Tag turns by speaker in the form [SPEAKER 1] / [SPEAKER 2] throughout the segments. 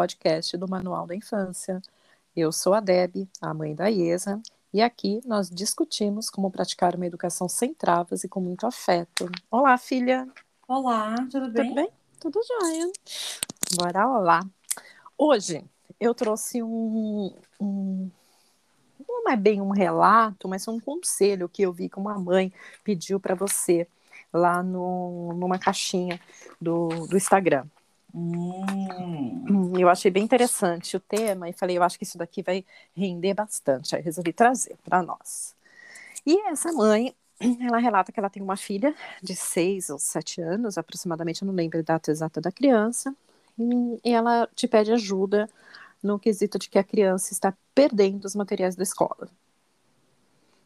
[SPEAKER 1] podcast do Manual da Infância. Eu sou a Deb, a mãe da Iesa, e aqui nós discutimos como praticar uma educação sem travas e com muito afeto. Olá, filha!
[SPEAKER 2] Olá, tudo bem?
[SPEAKER 1] Tudo bem? Tudo jóia. Bora lá. Hoje eu trouxe um, um não é bem um relato, mas um conselho que eu vi que uma mãe pediu para você lá no, numa caixinha do, do Instagram.
[SPEAKER 2] Hum.
[SPEAKER 1] Eu achei bem interessante o tema e falei, eu acho que isso daqui vai render bastante. Aí resolvi trazer para nós. E essa mãe, ela relata que ela tem uma filha de seis ou sete anos, aproximadamente, eu não lembro a data exata da criança, e ela te pede ajuda no quesito de que a criança está perdendo os materiais da escola.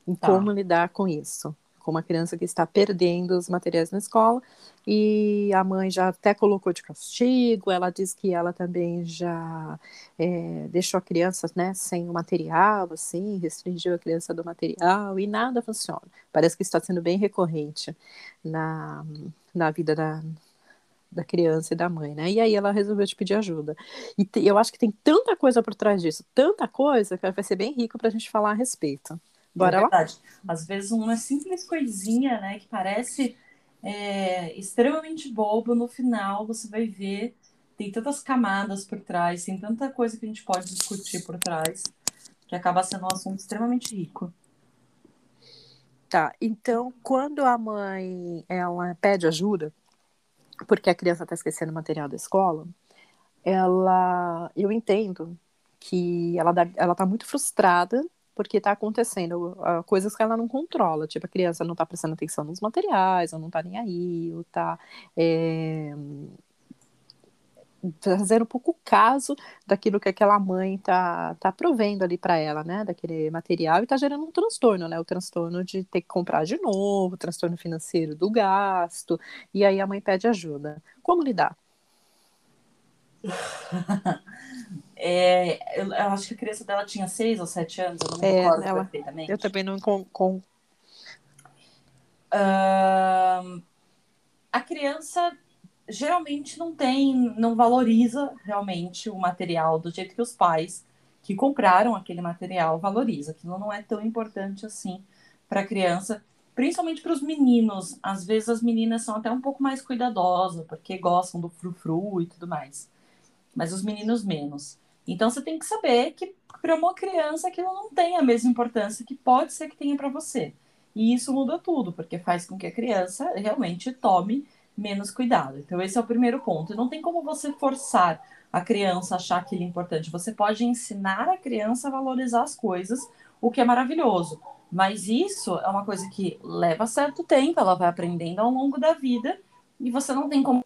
[SPEAKER 1] E tá. como lidar com isso? Com uma criança que está perdendo os materiais na escola e a mãe já até colocou de castigo. Ela diz que ela também já é, deixou a criança né, sem o material, assim, restringiu a criança do material e nada funciona. Parece que está sendo bem recorrente na, na vida da, da criança e da mãe, né? E aí ela resolveu te pedir ajuda. E te, eu acho que tem tanta coisa por trás disso, tanta coisa, que vai ser bem rico para a gente falar a respeito. Bora
[SPEAKER 2] é
[SPEAKER 1] lá?
[SPEAKER 2] verdade. Às vezes uma simples coisinha, né, que parece é, extremamente bobo, no final você vai ver tem tantas camadas por trás, tem tanta coisa que a gente pode discutir por trás, que acaba sendo um assunto extremamente rico.
[SPEAKER 1] Tá, então quando a mãe ela pede ajuda, porque a criança está esquecendo o material da escola, ela, eu entendo que ela dá, ela está muito frustrada porque está acontecendo uh, coisas que ela não controla, tipo a criança não está prestando atenção nos materiais, ou não está nem aí, ou está é, fazendo um pouco caso daquilo que aquela mãe está tá provendo ali para ela, né, daquele material, e está gerando um transtorno, né, o transtorno de ter que comprar de novo, o transtorno financeiro do gasto, e aí a mãe pede ajuda. Como lidar?
[SPEAKER 2] É, eu, eu, acho que a criança dela tinha seis ou sete anos, eu não me é, recordo ela, perfeitamente.
[SPEAKER 1] Eu também não com. com...
[SPEAKER 2] Uh, a criança geralmente não tem, não valoriza realmente o material do jeito que os pais que compraram aquele material valoriza. Aquilo não é tão importante assim para a criança, principalmente para os meninos. Às vezes as meninas são até um pouco mais cuidadosas, porque gostam do frufru e tudo mais. Mas os meninos menos. Então você tem que saber que para uma criança aquilo não tem a mesma importância que pode ser que tenha para você. E isso muda tudo, porque faz com que a criança realmente tome menos cuidado. Então esse é o primeiro ponto. Não tem como você forçar a criança a achar aquilo importante. Você pode ensinar a criança a valorizar as coisas, o que é maravilhoso. Mas isso é uma coisa que leva certo tempo, ela vai aprendendo ao longo da vida e você não tem como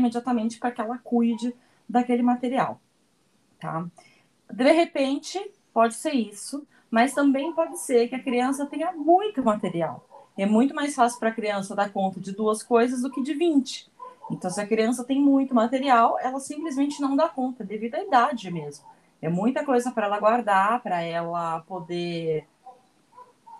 [SPEAKER 2] imediatamente para que ela cuide daquele material tá? De repente, pode ser isso, mas também pode ser que a criança tenha muito material. É muito mais fácil para a criança dar conta de duas coisas do que de 20. Então, se a criança tem muito material, ela simplesmente não dá conta, devido à idade mesmo. É muita coisa para ela guardar, para ela poder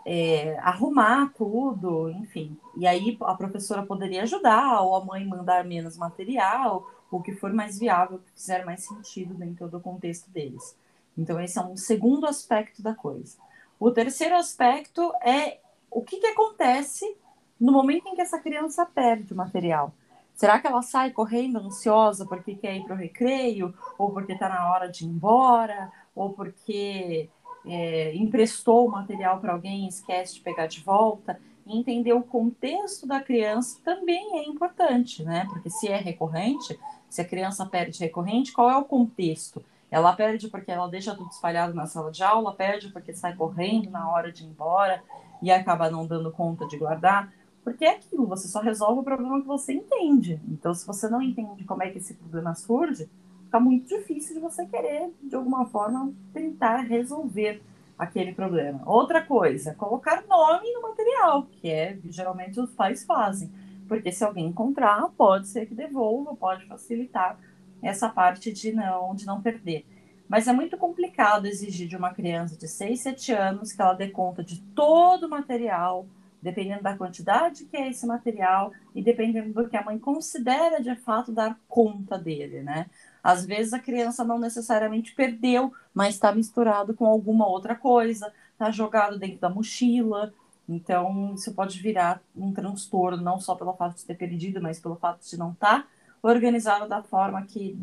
[SPEAKER 2] é, arrumar tudo, enfim. E aí a professora poderia ajudar, ou a mãe mandar menos material, o que for mais viável, o que fizer mais sentido dentro do contexto deles. Então, esse é um segundo aspecto da coisa. O terceiro aspecto é o que, que acontece no momento em que essa criança perde o material. Será que ela sai correndo ansiosa porque quer ir para o recreio, ou porque está na hora de ir embora, ou porque é, emprestou o material para alguém e esquece de pegar de volta? Entender o contexto da criança também é importante, né? Porque se é recorrente, se a criança perde recorrente, qual é o contexto? Ela perde porque ela deixa tudo espalhado na sala de aula, perde porque sai correndo na hora de ir embora e acaba não dando conta de guardar. Porque é aquilo, você só resolve o problema que você entende. Então, se você não entende como é que esse problema surge, fica muito difícil de você querer, de alguma forma, tentar resolver aquele problema. Outra coisa, colocar nome no material, que é geralmente os pais fazem. Porque se alguém encontrar, pode ser que devolva, pode facilitar essa parte de não, de não perder. Mas é muito complicado exigir de uma criança de 6, 7 anos que ela dê conta de todo o material, dependendo da quantidade que é esse material e dependendo do que a mãe considera de fato dar conta dele, né? Às vezes a criança não necessariamente perdeu, mas está misturado com alguma outra coisa, está jogado dentro da mochila. Então, isso pode virar um transtorno, não só pelo fato de ter perdido, mas pelo fato de não estar tá organizado da forma que,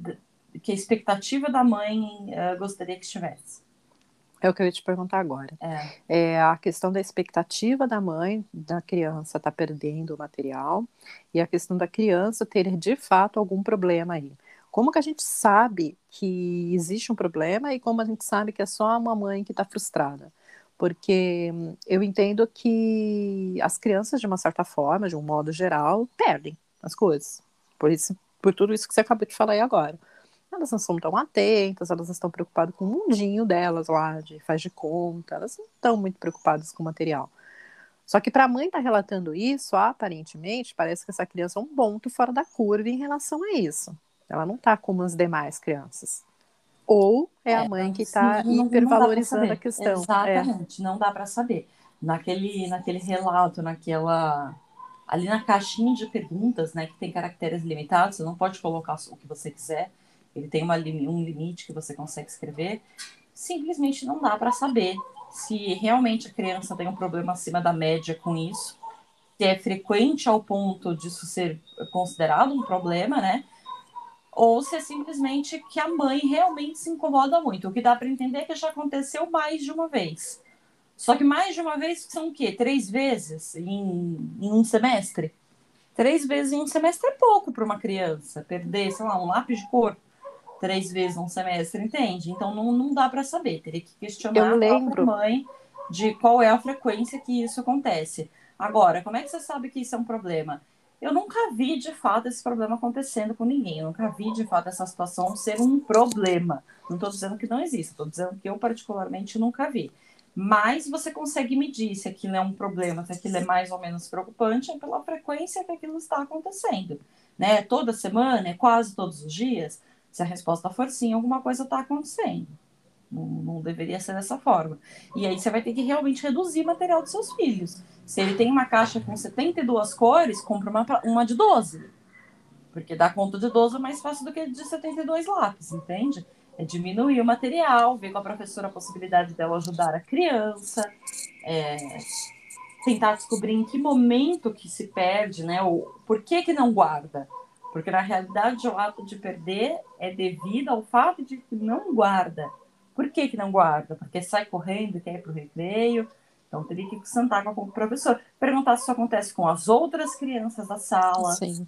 [SPEAKER 2] que a expectativa da mãe uh, gostaria que estivesse.
[SPEAKER 1] É o que eu ia te perguntar agora.
[SPEAKER 2] É.
[SPEAKER 1] é a questão da expectativa da mãe, da criança estar tá perdendo o material, e a questão da criança ter de fato algum problema aí. Como que a gente sabe que existe um problema e como a gente sabe que é só uma mãe que está frustrada? Porque hum, eu entendo que as crianças, de uma certa forma, de um modo geral, perdem as coisas. Por, isso, por tudo isso que você acabou de falar aí agora elas não são tão atentas, elas estão preocupadas com o mundinho delas lá, de faz de conta, elas não estão muito preocupadas com o material. Só que para a mãe estar tá relatando isso, aparentemente, parece que essa criança é um ponto fora da curva em relação a isso. Ela não está como as demais crianças. Ou é, é a mãe que está hipervalorizando a questão. É.
[SPEAKER 2] Exatamente, é. não dá para saber. Naquele, naquele relato, naquela. Ali na caixinha de perguntas, né, que tem caracteres limitados, você não pode colocar o que você quiser ele tem uma, um limite que você consegue escrever, simplesmente não dá para saber se realmente a criança tem um problema acima da média com isso, se é frequente ao ponto disso ser considerado um problema, né? Ou se é simplesmente que a mãe realmente se incomoda muito. O que dá para entender é que já aconteceu mais de uma vez. Só que mais de uma vez são o quê? Três vezes em, em um semestre? Três vezes em um semestre é pouco para uma criança perder, sei lá, um lápis de cor três vezes um semestre, entende? Então não, não dá para saber, teria que questionar a mãe de qual é a frequência que isso acontece. Agora, como é que você sabe que isso é um problema? Eu nunca vi de fato esse problema acontecendo com ninguém. Eu nunca vi de fato essa situação ser um problema. Não estou dizendo que não existe, estou dizendo que eu particularmente nunca vi. Mas você consegue medir se aquilo é um problema, se aquilo é mais ou menos preocupante, é pela frequência que aquilo está acontecendo. Né? Toda semana, é quase todos os dias. Se a resposta for sim, alguma coisa está acontecendo. Não, não, deveria ser dessa forma. E aí você vai ter que realmente reduzir o material dos seus filhos. Se ele tem uma caixa com 72 cores, compra uma, uma de 12. Porque dar conta de 12 é mais fácil do que de 72 lápis, entende? É diminuir o material, ver com a professora a possibilidade dela ajudar a criança, é, tentar descobrir em que momento que se perde, né? Ou por que que não guarda. Porque na realidade o ato de perder é devido ao fato de que não guarda. Por que, que não guarda? Porque sai correndo, quer ir para o recreio. Então teria que sentar com o professor, perguntar se isso acontece com as outras crianças da sala.
[SPEAKER 1] Sim.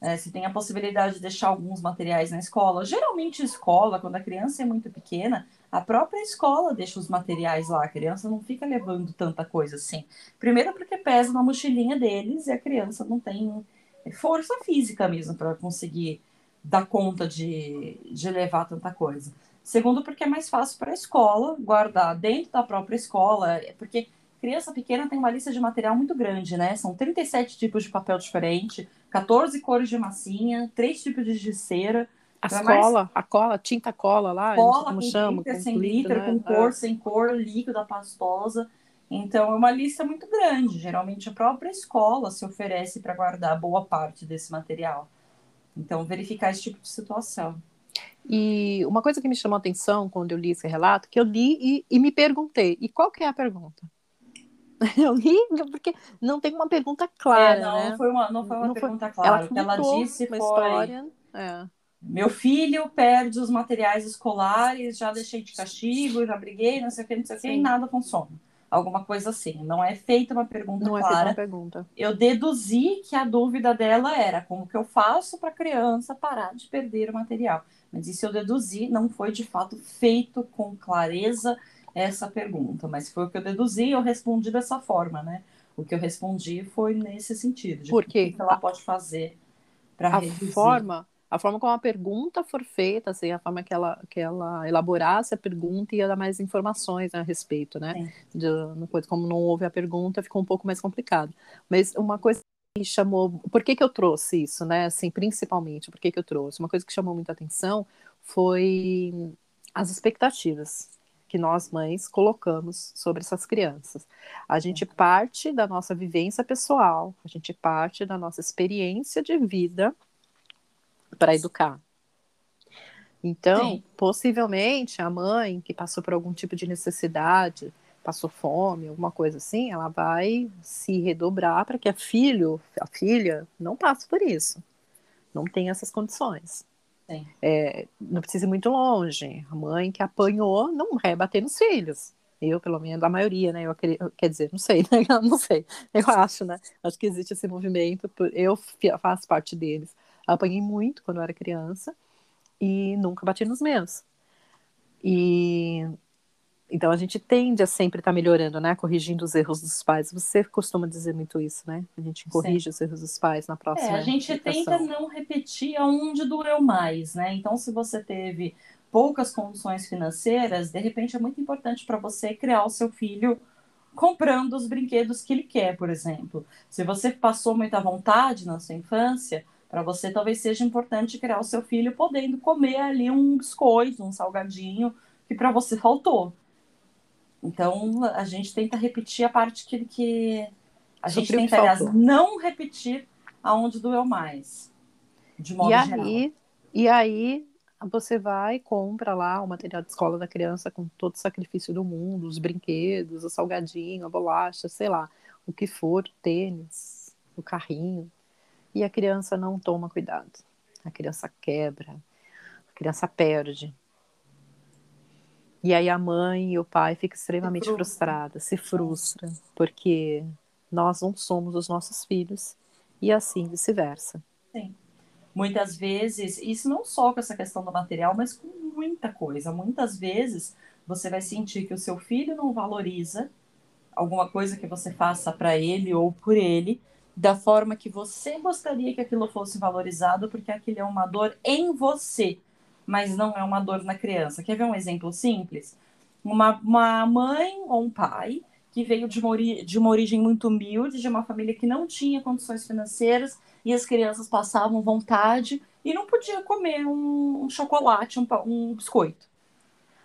[SPEAKER 2] É, se tem a possibilidade de deixar alguns materiais na escola. Geralmente, escola, quando a criança é muito pequena, a própria escola deixa os materiais lá. A criança não fica levando tanta coisa assim. Primeiro, porque pesa na mochilinha deles e a criança não tem força física mesmo para conseguir dar conta de, de levar tanta coisa. Segundo, porque é mais fácil para a escola guardar dentro da própria escola, porque criança pequena tem uma lista de material muito grande, né? São 37 tipos de papel diferente, 14 cores de massinha, três tipos de cera.
[SPEAKER 1] A então é cola, mais... a cola, tinta cola lá,
[SPEAKER 2] cola como com chama, com sem glitter, né? com cor, é. sem cor, líquida, pastosa. Então, é uma lista muito grande. Geralmente, a própria escola se oferece para guardar boa parte desse material. Então, verificar esse tipo de situação.
[SPEAKER 1] E uma coisa que me chamou a atenção quando eu li esse relato, que eu li e, e me perguntei, e qual que é a pergunta? Eu li porque não tem uma pergunta clara,
[SPEAKER 2] é, não,
[SPEAKER 1] né?
[SPEAKER 2] Não foi uma, não foi uma não pergunta foi... clara. Ela, ela disse foi... História, é. Meu filho perde os materiais escolares, já deixei de castigo, já briguei, não sei o que, não sei o que, e nada funciona alguma coisa assim. Não é feita uma pergunta
[SPEAKER 1] não
[SPEAKER 2] clara. É
[SPEAKER 1] uma pergunta.
[SPEAKER 2] Eu deduzi que a dúvida dela era como que eu faço para a criança parar de perder o material. Mas isso eu deduzi, não foi de fato feito com clareza essa pergunta, mas foi o que eu deduzi e eu respondi dessa forma, né? O que eu respondi foi nesse sentido, de
[SPEAKER 1] Por quê?
[SPEAKER 2] o que ela pode fazer para reduzir.
[SPEAKER 1] forma a forma como a pergunta for feita, assim, a forma que ela, que ela elaborasse a pergunta ia dar mais informações né, a respeito, né? De, coisa, como não houve a pergunta, ficou um pouco mais complicado. Mas uma coisa que chamou, por que que eu trouxe isso, né? Assim, principalmente, por que que eu trouxe? Uma coisa que chamou muita atenção foi as expectativas que nós mães colocamos sobre essas crianças. A gente parte da nossa vivência pessoal, a gente parte da nossa experiência de vida para educar. Então,
[SPEAKER 2] Sim.
[SPEAKER 1] possivelmente, a mãe que passou por algum tipo de necessidade, passou fome, alguma coisa assim, ela vai se redobrar para que a filho, a filha, não passe por isso. Não tenha essas condições. É, não precisa ir muito longe. A mãe que apanhou não vai bater nos filhos. Eu, pelo menos, a maioria, né? Eu, quer dizer, não sei, né? Eu não sei. Eu acho, né? Acho que existe esse movimento. Eu faço parte deles. Apanhei muito quando eu era criança e nunca bati nos meus. E então a gente tende a sempre estar melhorando, né? Corrigindo os erros dos pais. Você costuma dizer muito isso, né? A gente corrige os erros dos pais na próxima.
[SPEAKER 2] É, a gente
[SPEAKER 1] gestação.
[SPEAKER 2] tenta não repetir aonde doeu mais, né? Então, se você teve poucas condições financeiras, de repente é muito importante para você criar o seu filho comprando os brinquedos que ele quer, por exemplo. Se você passou muita vontade na sua infância, para você talvez seja importante criar o seu filho podendo comer ali um biscoito, um salgadinho que para você faltou. Então, a gente tenta repetir a parte que, que a gente tenta, aliás, não repetir aonde doeu mais. De modo
[SPEAKER 1] E
[SPEAKER 2] geral.
[SPEAKER 1] aí, e aí você vai e compra lá o material de escola da criança com todo o sacrifício do mundo, os brinquedos, o salgadinho, a bolacha, sei lá, o que for, o tênis, o carrinho. E a criança não toma cuidado. A criança quebra, a criança perde. E aí a mãe e o pai ficam extremamente
[SPEAKER 2] frustra.
[SPEAKER 1] frustrados, se frustram, porque nós não somos os nossos filhos e assim vice-versa.
[SPEAKER 2] Muitas vezes, isso não só com essa questão do material, mas com muita coisa. Muitas vezes você vai sentir que o seu filho não valoriza alguma coisa que você faça para ele ou por ele da forma que você gostaria que aquilo fosse valorizado, porque aquilo é uma dor em você, mas não é uma dor na criança. Quer ver um exemplo simples? Uma, uma mãe ou um pai que veio de uma, de uma origem muito humilde, de uma família que não tinha condições financeiras, e as crianças passavam vontade e não podiam comer um, um chocolate, um, um biscoito.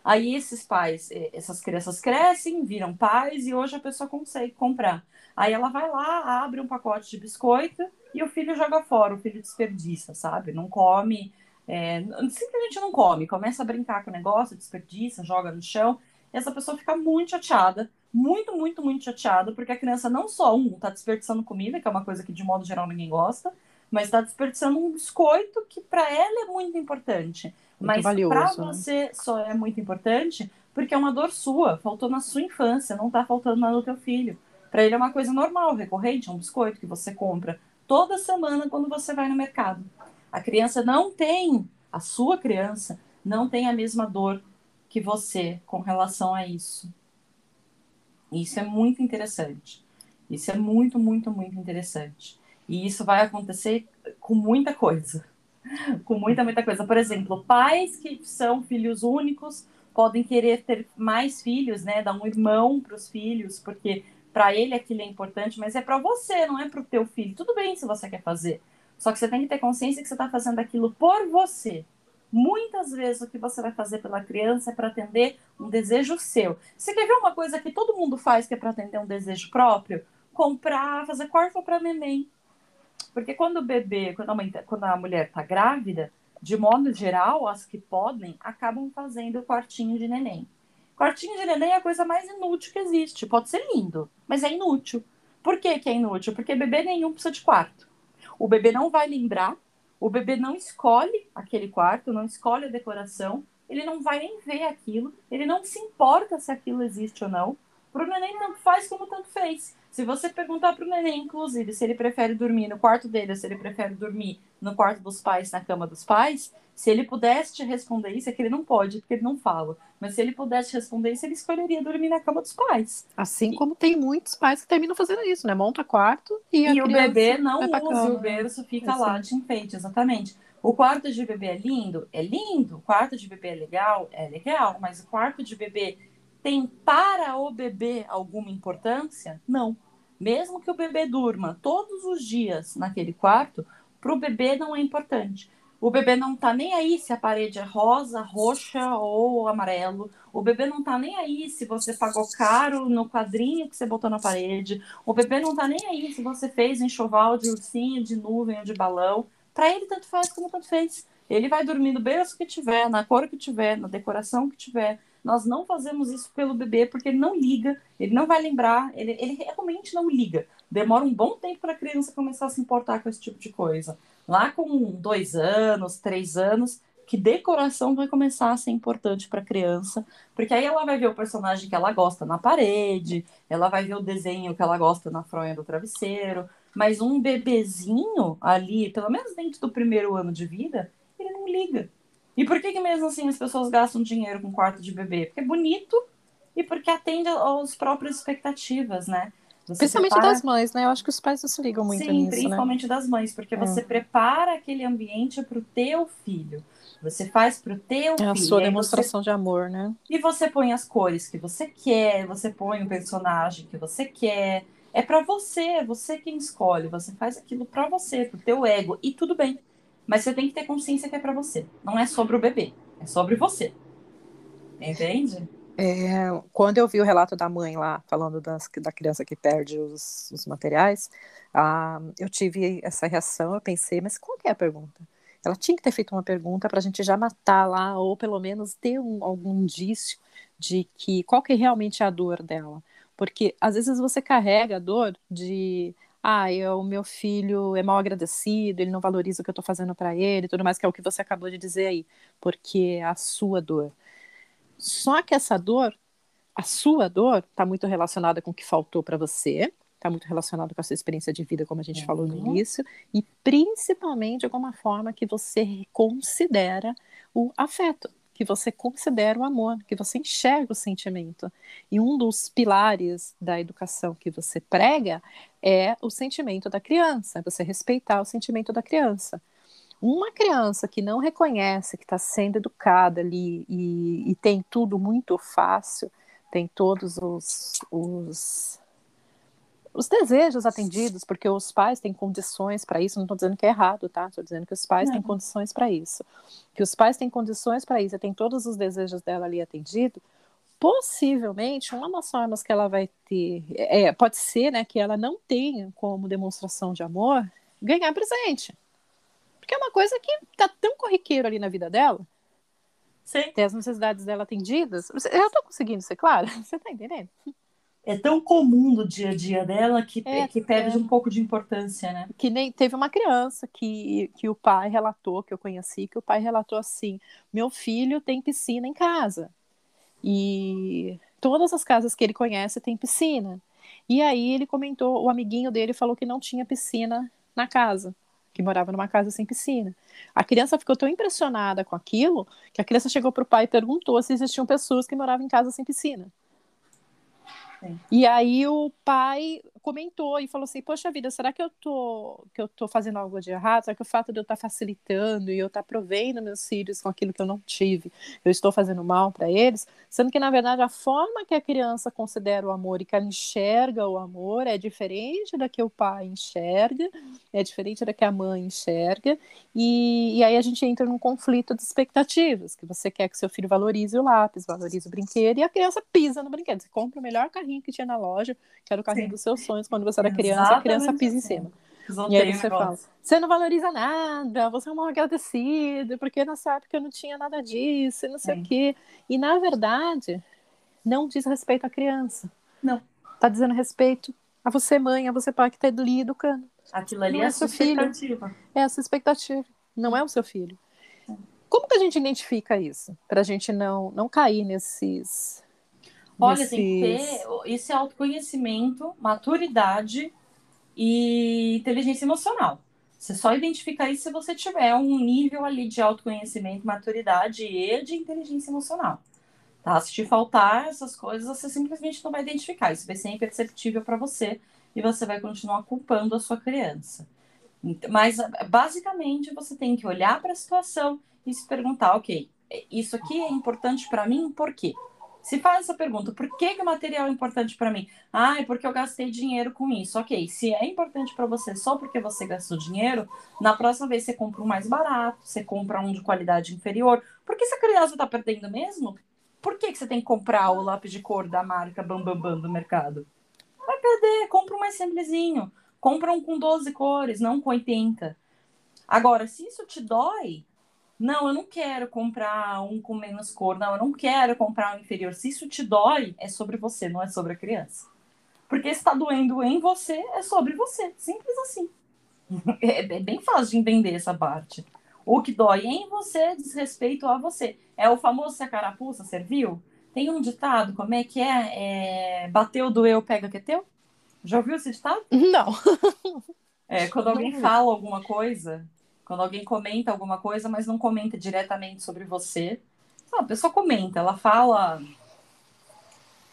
[SPEAKER 2] Aí esses pais, eh, essas crianças crescem, viram pais e hoje a pessoa consegue comprar. Aí ela vai lá, abre um pacote de biscoito e o filho joga fora, o filho desperdiça, sabe? Não come, é, simplesmente não come, começa a brincar com o negócio, desperdiça, joga no chão. E essa pessoa fica muito chateada, muito, muito, muito chateada, porque a criança não só, um, tá desperdiçando comida, que é uma coisa que de modo geral ninguém gosta, mas está desperdiçando um biscoito que para ela é muito importante. mas
[SPEAKER 1] valioso,
[SPEAKER 2] para
[SPEAKER 1] né?
[SPEAKER 2] você só é muito importante porque é uma dor sua, faltou na sua infância, não está faltando na do teu filho. Para ele é uma coisa normal, recorrente, é um biscoito que você compra toda semana quando você vai no mercado. A criança não tem, a sua criança não tem a mesma dor que você com relação a isso. Isso é muito interessante. Isso é muito, muito, muito interessante. E isso vai acontecer com muita coisa. Com muita, muita coisa. Por exemplo, pais que são filhos únicos podem querer ter mais filhos, né? Dar um irmão para os filhos, porque para ele aquilo é importante, mas é para você, não é para o teu filho. Tudo bem se você quer fazer. Só que você tem que ter consciência que você está fazendo aquilo por você. Muitas vezes o que você vai fazer pela criança é para atender um desejo seu. Você quer ver uma coisa que todo mundo faz que é para atender um desejo próprio? Comprar, fazer quarto para neném. Porque quando o bebê, quando a, mãe, tá- quando a mulher está grávida, de modo geral, as que podem acabam fazendo quartinho de neném. Quartinho de neném é a coisa mais inútil que existe. Pode ser lindo, mas é inútil. Por que, que é inútil? Porque bebê nenhum precisa de quarto. O bebê não vai lembrar, o bebê não escolhe aquele quarto, não escolhe a decoração, ele não vai nem ver aquilo, ele não se importa se aquilo existe ou não. Pro neném tanto faz como tanto fez. Se você perguntar pro neném, inclusive, se ele prefere dormir no quarto dele ou se ele prefere dormir no quarto dos pais, na cama dos pais, se ele pudesse te responder isso, é que ele não pode, porque ele não fala. Mas se ele pudesse te responder isso, ele escolheria dormir na cama dos pais.
[SPEAKER 1] Assim como tem muitos pais que terminam fazendo isso, né? Monta quarto e, a
[SPEAKER 2] E o bebê não usa,
[SPEAKER 1] cama.
[SPEAKER 2] o berço fica
[SPEAKER 1] Assim.
[SPEAKER 2] lá de enfeite, exatamente. O quarto de bebê é lindo? É lindo. O quarto de bebê é legal? É legal. Mas o quarto de bebê tem para o bebê alguma importância? Não. Mesmo que o bebê durma todos os dias naquele quarto, para o bebê não é importante. O bebê não tá nem aí se a parede é rosa, roxa ou amarelo. O bebê não tá nem aí se você pagou caro no quadrinho que você botou na parede. O bebê não tá nem aí se você fez enxoval de ursinho, de nuvem ou de balão. Para ele, tanto faz como tanto fez. Ele vai dormir no berço que tiver, na cor que tiver, na decoração que tiver. Nós não fazemos isso pelo bebê porque ele não liga, ele não vai lembrar, ele, ele realmente não liga. Demora um bom tempo para a criança começar a se importar com esse tipo de coisa. Lá com dois anos, três anos, que decoração vai começar a ser importante para a criança, porque aí ela vai ver o personagem que ela gosta na parede, ela vai ver o desenho que ela gosta na fronha do travesseiro, mas um bebezinho ali, pelo menos dentro do primeiro ano de vida, ele não liga. E por que, que mesmo assim as pessoas gastam dinheiro com quarto de bebê? Porque é bonito e porque atende às próprias expectativas, né?
[SPEAKER 1] Você Principalmente prepara... das mães, né? Eu acho que os pais não se ligam muito
[SPEAKER 2] Sim,
[SPEAKER 1] nisso,
[SPEAKER 2] principalmente
[SPEAKER 1] né?
[SPEAKER 2] das mães, porque é. você prepara aquele ambiente para o teu filho. Você faz para o teu é filho.
[SPEAKER 1] É a sua demonstração você... de amor, né?
[SPEAKER 2] E você põe as cores que você quer, você põe o personagem que você quer. É para você, é você quem escolhe. Você faz aquilo para você, para o teu ego. E tudo bem. Mas você tem que ter consciência que é para você. Não é sobre o bebê, é sobre você. Entende?
[SPEAKER 1] É, quando eu vi o relato da mãe lá, falando das, da criança que perde os, os materiais, ah, eu tive essa reação, eu pensei, mas qual que é a pergunta? Ela tinha que ter feito uma pergunta para a gente já matar lá, ou pelo menos ter um, algum indício de que qual que é realmente a dor dela. Porque às vezes você carrega a dor de ah, eu, o meu filho é mal agradecido, ele não valoriza o que eu estou fazendo para ele, tudo mais, que é o que você acabou de dizer aí, porque é a sua dor. Só que essa dor, a sua dor, está muito relacionada com o que faltou para você, está muito relacionado com a sua experiência de vida, como a gente uhum. falou no uhum. início, e principalmente de alguma forma que você considera o afeto, que você considera o amor, que você enxerga o sentimento. E um dos pilares da educação que você prega é o sentimento da criança, você respeitar o sentimento da criança. Uma criança que não reconhece que está sendo educada ali e, e, tem tudo muito fácil, tem todos os, os, os desejos atendidos, porque os pais têm condições para isso, não estou dizendo que é errado, tá? Estou dizendo que os pais não. têm condições para isso. Que os pais têm condições para isso e tem todos os desejos dela ali atendido, possivelmente uma das formas que ela vai ter, é, pode ser, né, que ela não tenha como demonstração de amor ganhar presente. Porque é uma coisa que tá tão corriqueiro ali na vida dela.
[SPEAKER 2] Sim.
[SPEAKER 1] Ter as necessidades dela atendidas. Eu tô conseguindo ser clara? Você tá entendendo?
[SPEAKER 2] É tão comum no dia a dia dela que, é, que perde é. um pouco de importância, né?
[SPEAKER 1] Que nem teve uma criança que, que o pai relatou, que eu conheci, que o pai relatou assim: meu filho tem piscina em casa. E todas as casas que ele conhece tem piscina. E aí ele comentou, o amiguinho dele falou que não tinha piscina na casa que morava numa casa sem piscina. A criança ficou tão impressionada com aquilo que a criança chegou para o pai e perguntou se existiam pessoas que moravam em casa sem piscina. Sim. E aí o pai comentou e falou assim: Poxa vida, será que eu tô, que eu tô fazendo algo de errado? Será que o fato de eu estar tá facilitando e eu estar tá provendo meus filhos com aquilo que eu não tive, eu estou fazendo mal para eles? Sendo que, na verdade, a forma que a criança considera o amor e que ela enxerga o amor é diferente da que o pai enxerga, é diferente da que a mãe enxerga, e, e aí a gente entra num conflito de expectativas, que você quer que seu filho valorize o lápis, valorize o brinquedo, e a criança pisa no brinquedo. Você compra o melhor carrinho que tinha na loja, que era o carrinho Sim. dos seus sonhos quando você era criança, Exatamente. a criança pisa em cima. E aí você fala, você não valoriza nada, você é um mal agradecido, porque nessa época eu não tinha nada disso, não sei Sim. o quê. E na verdade, não diz respeito à criança.
[SPEAKER 2] Não.
[SPEAKER 1] Tá dizendo respeito a você, mãe, a você, pai, que tá ali educando.
[SPEAKER 2] Aquilo ali não é, é a sua expectativa. Filho.
[SPEAKER 1] É a sua expectativa, não é o seu filho. Como que a gente identifica isso? Para a gente não, não cair nesses
[SPEAKER 2] Olha, nesses... tem que ter esse autoconhecimento, maturidade e inteligência emocional. Você só identifica isso se você tiver um nível ali de autoconhecimento, maturidade e de inteligência emocional. Tá? Se te faltar essas coisas, você simplesmente não vai identificar. Isso vai ser imperceptível para você e você vai continuar culpando a sua criança. Mas, basicamente, você tem que olhar para a situação e se perguntar: ok, isso aqui é importante para mim, por quê? Se faz essa pergunta, por que, que o material é importante para mim? Ah, é porque eu gastei dinheiro com isso. Ok, se é importante para você só porque você gastou dinheiro, na próxima vez você compra um mais barato, você compra um de qualidade inferior. Porque se a criança está perdendo mesmo, por que, que você tem que comprar o lápis de cor da marca Bambambam Bam, Bam do mercado? Vai perder, compra um mais simplesinho. Compra um com 12 cores, não com 80. Agora, se isso te dói, Não, eu não quero comprar um com menos cor. Não, eu não quero comprar um inferior. Se isso te dói, é sobre você, não é sobre a criança. Porque se está doendo em você, é sobre você. Simples assim. É, é bem fácil de entender essa parte. O que dói em você diz respeito a você. É o famoso se a carapuça serviu? Tem um ditado, como é que é? é bateu, doeu, pega que é teu? Já ouviu esse ditado?
[SPEAKER 1] Não.
[SPEAKER 2] É, quando alguém fala alguma coisa, quando alguém comenta alguma coisa, mas não comenta diretamente sobre você. a pessoa comenta, ela fala.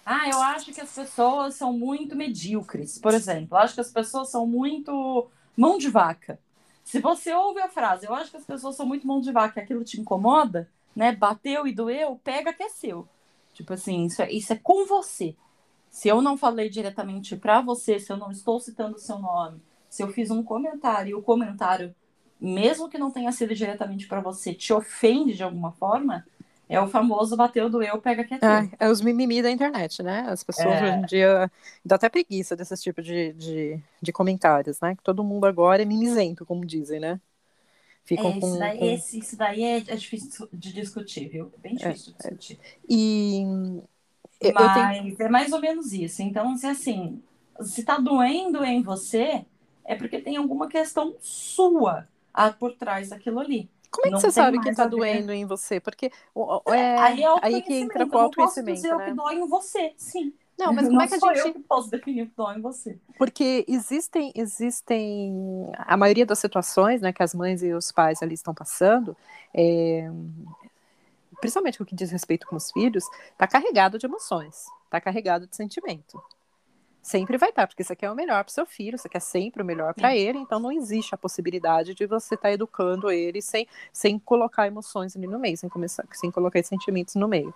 [SPEAKER 2] Ah, eu acho que as pessoas são muito medíocres, por exemplo. Eu acho que as pessoas são muito mão de vaca. Se você ouve a frase, eu acho que as pessoas são muito mão de vaca, aquilo te incomoda, né? Bateu e doeu, pega que é seu. Tipo assim, isso é, isso é com você. Se eu não falei diretamente para você, se eu não estou citando o seu nome, se eu fiz um comentário e o comentário mesmo que não tenha sido diretamente para você, te ofende de alguma forma, é o famoso bateu do eu, pega que é teu.
[SPEAKER 1] É, é os mimimi da internet, né? As pessoas é. hoje em dia dá até preguiça desses tipos de, de, de, comentários, né? Que todo mundo agora é mimizento, como dizem, né?
[SPEAKER 2] Ficam é, isso, daí, com... Esse, isso daí é, é, difícil de discutir, viu? É bem é, difícil de discutir.
[SPEAKER 1] E
[SPEAKER 2] Mas tenho... é mais ou menos isso. Então, se assim, se tá doendo em você, é porque tem alguma questão sua por trás daquilo ali.
[SPEAKER 1] Como é que você sabe que está doendo em você? Porque é, aí, é aí que entra o autoconhecimento,
[SPEAKER 2] né? Eu posso dizer o que dói em você, sim.
[SPEAKER 1] Não, mas como
[SPEAKER 2] não
[SPEAKER 1] é que a gente.
[SPEAKER 2] eu que posso definir o que dói em você.
[SPEAKER 1] Porque existem, existem. A maioria das situações né, que as mães e os pais ali estão passando, é... principalmente o que diz respeito com os filhos, está carregado de emoções, está carregado de sentimento sempre vai estar, porque você quer o melhor para seu filho, você quer sempre o melhor para ele, então não existe a possibilidade de você estar tá educando ele sem, sem colocar emoções ali no meio, sem, começar, sem colocar sentimentos no meio.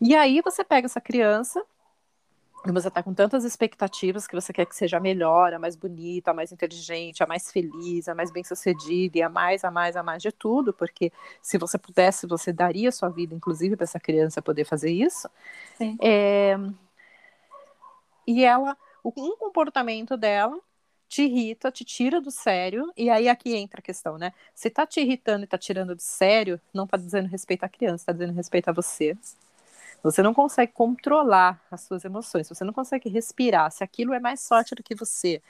[SPEAKER 1] E aí você pega essa criança, e você está com tantas expectativas que você quer que seja a melhor, a mais bonita, a mais inteligente, a mais feliz, a mais bem-sucedida e a mais, a mais, a mais de tudo, porque se você pudesse, você daria sua vida, inclusive, para essa criança poder fazer isso.
[SPEAKER 2] Sim.
[SPEAKER 1] É, e ela, um comportamento dela te irrita, te tira do sério, e aí aqui entra a questão, né? Se tá te irritando e tá tirando do sério, não tá dizendo respeito à criança, tá dizendo respeito a você. Você não consegue controlar as suas emoções, você não consegue respirar, se aquilo é mais forte do que você.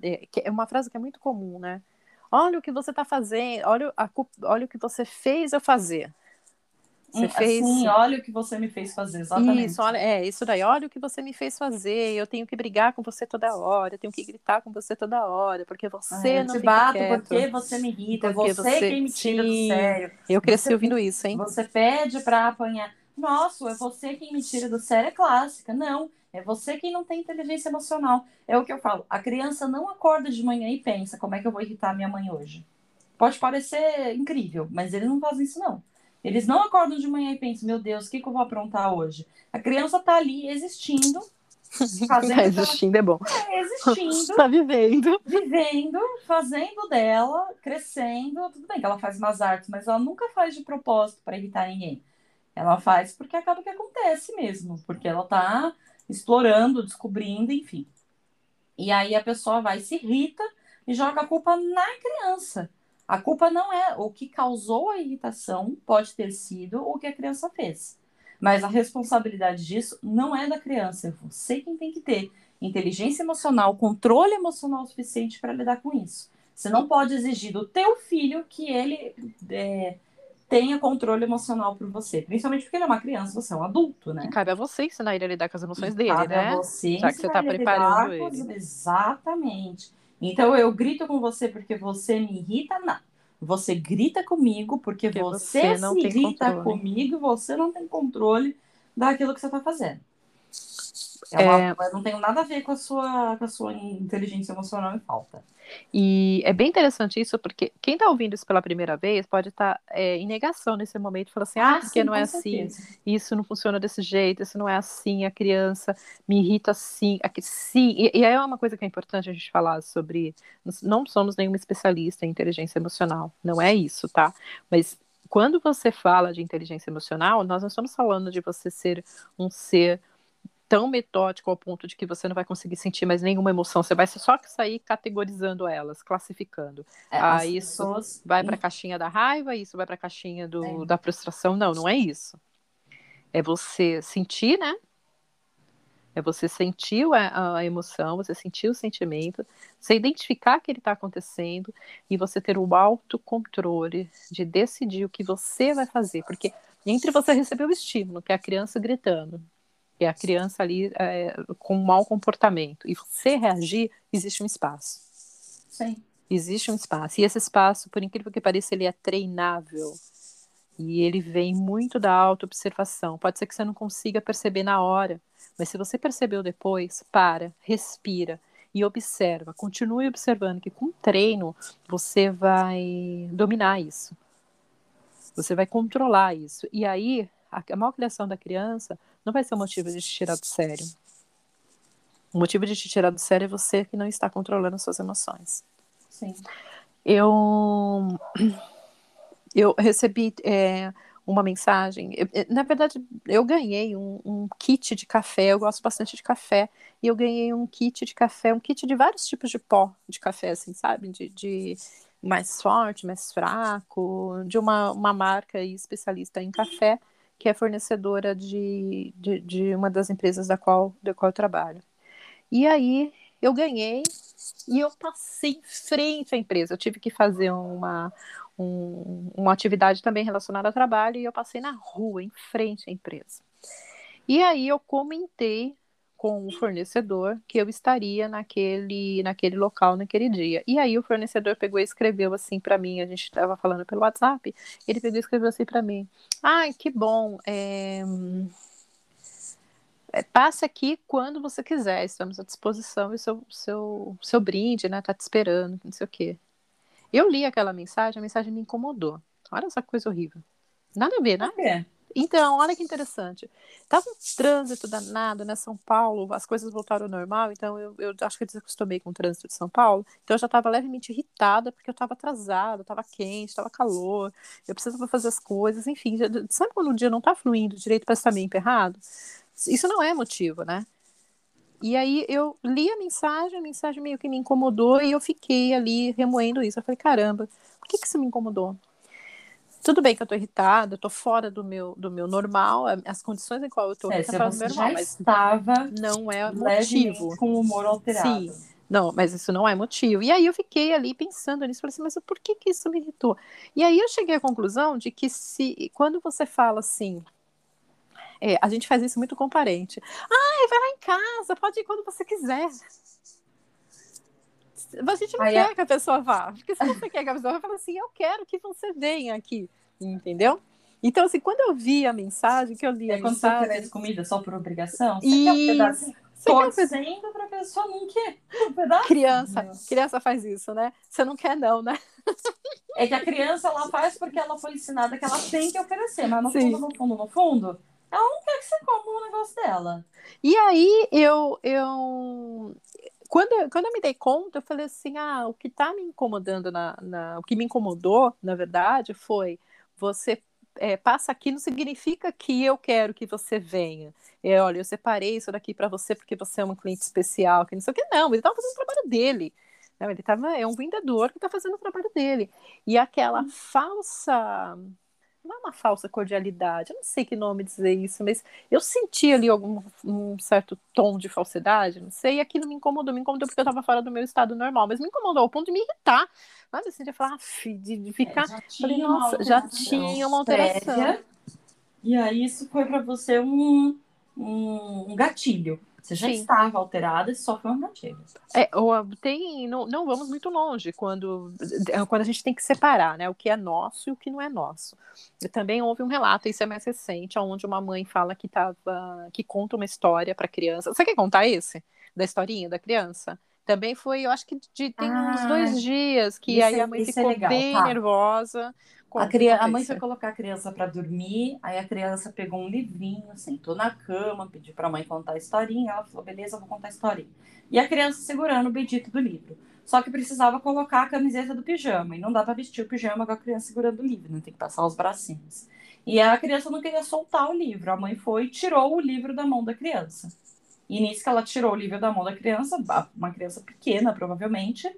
[SPEAKER 1] É, é, uma frase que é muito comum, né? Olha o que você tá fazendo, olha, a, olha o que você fez eu fazer.
[SPEAKER 2] Você fez. Sim, olha o que você me fez fazer, exatamente.
[SPEAKER 1] Isso, olha, é, isso daí, olha o que você me fez fazer. Eu tenho que brigar com você toda hora, eu tenho que gritar com você toda hora, porque você
[SPEAKER 2] eu
[SPEAKER 1] não
[SPEAKER 2] te bato quieto, porque você me irrita, porque você, você quem me tira sim, do sério.
[SPEAKER 1] Eu cresci você, ouvindo isso, hein?
[SPEAKER 2] Você pede para apanhar. Nossa, é você quem me tira do sério é clássica. Não, é você quem não tem inteligência emocional. É o que eu falo. A criança não acorda de manhã e pensa como é que eu vou irritar minha mãe hoje. Pode parecer incrível, mas eles não fazem isso, não. Eles não acordam de manhã e pensam, meu Deus, o que, que eu vou aprontar hoje? A criança está ali existindo,
[SPEAKER 1] fazendo. existindo é bom.
[SPEAKER 2] É, existindo.
[SPEAKER 1] Está vivendo.
[SPEAKER 2] Vivendo, fazendo dela, crescendo. Tudo bem que ela faz umas artes, mas ela nunca faz de propósito para irritar ninguém. Ela faz porque acaba que acontece mesmo, porque ela está explorando, descobrindo, enfim. E aí a pessoa vai, se irrita e joga a culpa na criança. A culpa não é o que causou a irritação, pode ter sido o que a criança fez. Mas a responsabilidade disso não é da criança, é você quem tem que ter inteligência emocional, controle emocional suficiente para lidar com isso. Você não pode exigir do teu filho que ele é, tenha controle emocional por você. Principalmente porque ele é uma criança, você é um adulto, né?
[SPEAKER 1] E cabe a você ensinar ele a lidar com as emoções dele,
[SPEAKER 2] cabe
[SPEAKER 1] né?
[SPEAKER 2] A você
[SPEAKER 1] Já que você está preparando ele.
[SPEAKER 2] Exatamente. Então eu grito com você porque você me irrita, não. Você grita comigo porque, porque você, você se irrita controle. comigo e você não tem controle daquilo que você está fazendo. É uma, é... Não tem nada a ver com a sua, com a sua inteligência emocional em falta.
[SPEAKER 1] E é bem interessante isso, porque quem está ouvindo isso pela primeira vez pode estar tá, é, em negação nesse momento, falando assim, ah, ah porque sim, não é assim, isso não funciona desse jeito, isso não é assim, a criança me irrita assim, aqui, sim. E, e aí é uma coisa que é importante a gente falar sobre, não somos nenhum especialista em inteligência emocional, não é isso, tá? Mas quando você fala de inteligência emocional, nós não estamos falando de você ser um ser tão metódico ao ponto de que você não vai conseguir sentir mais nenhuma emoção, você vai só sair categorizando elas, classificando.
[SPEAKER 2] É,
[SPEAKER 1] ah, isso
[SPEAKER 2] pessoas-
[SPEAKER 1] vai para a caixinha da raiva, isso vai para a caixinha do, da frustração. Não, não é isso. É você sentir, né? É você sentir a, a emoção, você sentir o sentimento, você identificar que ele está acontecendo e você ter o autocontrole de decidir o que você vai fazer. Porque entre você receber o estímulo, que é a criança gritando, é a criança ali é, com um mau comportamento, e você reagir, existe um espaço.
[SPEAKER 2] Sim.
[SPEAKER 1] Existe um espaço. E esse espaço, por incrível que pareça, ele é treinável. E ele vem muito da auto-observação. Pode ser que você não consiga perceber na hora, mas se você percebeu depois, para, respira e observa. Continue observando que com treino você vai dominar isso. Você vai controlar isso. E aí, a, a malcriação da criança não vai ser um motivo de te tirar do sério. O motivo de te tirar do sério é você que não está controlando suas emoções.
[SPEAKER 2] Sim.
[SPEAKER 1] Eu, eu recebi é, uma mensagem. eu- eu- na verdade, eu ganhei um, um kit de café. Eu gosto bastante de café. E eu ganhei um kit de café, um kit de vários tipos de pó de café, assim, sabe? De, de mais forte, mais fraco, de uma, uma marca especialista em café, que é fornecedora de, de, de uma das empresas da qual, da qual eu trabalho. E aí eu ganhei e eu passei em frente à empresa. Eu tive que fazer uma, um- uma atividade também relacionada ao trabalho e eu passei na rua, em frente à empresa. E aí eu comentei com o fornecedor que eu estaria naquele, naquele local naquele dia. E aí o fornecedor pegou e escreveu assim para mim, a gente estava falando pelo WhatsApp, ele pegou e escreveu assim para mim: Ai, que bom, é, é, passe aqui quando você quiser, estamos à disposição e seu, seu, seu brinde, né, tá te esperando, não sei o quê. Eu li aquela mensagem, a mensagem me incomodou. Olha essa coisa horrível. Nada a ver, né? Então, olha que interessante. Tava um trânsito danado, né? São Paulo, as coisas voltaram ao normal, então eu, eu acho que eu desacostumei com o trânsito de São Paulo. Então eu já estava levemente irritada, porque eu estava atrasada, estava quente, estava calor, eu precisava fazer as coisas, enfim. já- sabe quando o dia não tá fluindo direito para estar meio emperrado? Isso não é motivo, né? E aí eu li a mensagem, a mensagem meio que me incomodou e eu fiquei ali remoendo isso. Eu falei, caramba, por que, que isso me incomodou? Tudo bem que eu tô irritada, eu tô fora do meu, do meu normal, as condições em qual eu tô
[SPEAKER 2] É,
[SPEAKER 1] tá fora do meu
[SPEAKER 2] já
[SPEAKER 1] normal, mas
[SPEAKER 2] estava
[SPEAKER 1] não é motivo.
[SPEAKER 2] com o humor alterado.
[SPEAKER 1] Sim. Não, mas isso não é motivo. E aí eu fiquei ali pensando nisso, falei assim, mas por que que isso me irritou? E aí eu cheguei à conclusão de que se quando você fala assim, é, a gente faz isso muito com parente. Ai, vai lá em casa, pode ir quando você quiser. A gente não
[SPEAKER 2] Aí
[SPEAKER 1] quer
[SPEAKER 2] a-
[SPEAKER 1] que a pessoa vá. Porque se você quer que a pessoa vá, fala assim, eu quero que você venha aqui. Entendeu? Então, assim, quando eu vi a mensagem, que eu li
[SPEAKER 2] E
[SPEAKER 1] a
[SPEAKER 2] quando você
[SPEAKER 1] mensagem.
[SPEAKER 2] oferece comida só por obrigação, você quer um pedaço.
[SPEAKER 1] Você quer
[SPEAKER 2] torcendo pra pessoa não quer um pedaço.
[SPEAKER 1] Criança, criança faz isso, né? Você não quer, não, né?
[SPEAKER 2] É que a criança ela faz porque ela foi ensinada que ela tem que oferecer, mas no
[SPEAKER 1] Sim.
[SPEAKER 2] fundo, no fundo, no fundo, ela não quer que você coma o negócio dela.
[SPEAKER 1] E aí eu, eu quando, eu- quando eu me dei conta, eu falei assim, ah, o que tá me incomodando na, na- o que me incomodou, na verdade, foi você é, passa aqui não significa que eu quero que você venha. É, olha, eu separei isso daqui para você porque você é um cliente especial, que não sei o que, não, ele estava fazendo o trabalho dele. Não, ele tava, é um vendedor que está fazendo o trabalho dele. E aquela falsa não é uma falsa cordialidade, eu não sei que nome dizer isso, mas eu senti ali algum um certo tom de falsidade, não sei, e aquilo me incomodou, me incomodou porque eu estava fora do meu estado normal, mas me incomodou ao ponto de me irritar, sabe, assim, de falar, "Aff", de, de ficar,
[SPEAKER 2] É, já
[SPEAKER 1] falei, nossa, já tinha uma alteração.
[SPEAKER 2] prévia, e aí isso foi pra você um, um, um gatilho. Você já
[SPEAKER 1] Sim.
[SPEAKER 2] estava alterada, isso só foi um gatilho.
[SPEAKER 1] É, ou, tem, não, não vamos muito longe quando, quando a gente tem que separar, né, o que é nosso e o que não é nosso. E também houve um relato, isso é mais recente, onde uma mãe fala que tava, que conta uma história para criança. Você quer contar esse? Da historinha da criança? Também foi, eu acho que de, tem uns
[SPEAKER 2] Ah,
[SPEAKER 1] dois dias que aí
[SPEAKER 2] é-
[SPEAKER 1] a mãe
[SPEAKER 2] é
[SPEAKER 1] ficou
[SPEAKER 2] legal,
[SPEAKER 1] bem
[SPEAKER 2] tá.
[SPEAKER 1] nervosa.
[SPEAKER 2] A,
[SPEAKER 1] Conta,
[SPEAKER 2] a mãe foi colocar a criança pra dormir, aí a criança pegou um livrinho, sentou na cama, pediu pra mãe contar a historinha, ela falou, beleza, vou contar a historinha. E a criança segurando o bendito do livro. Só que precisava colocar a camiseta do pijama, e não dá pra vestir o pijama com a criança segurando o livro, né? tem que passar os bracinhos. E a criança não queria soltar o livro, a mãe foi e tirou o livro da mão da criança. E nisso que ela tirou o livro da mão da criança, uma criança pequena, provavelmente,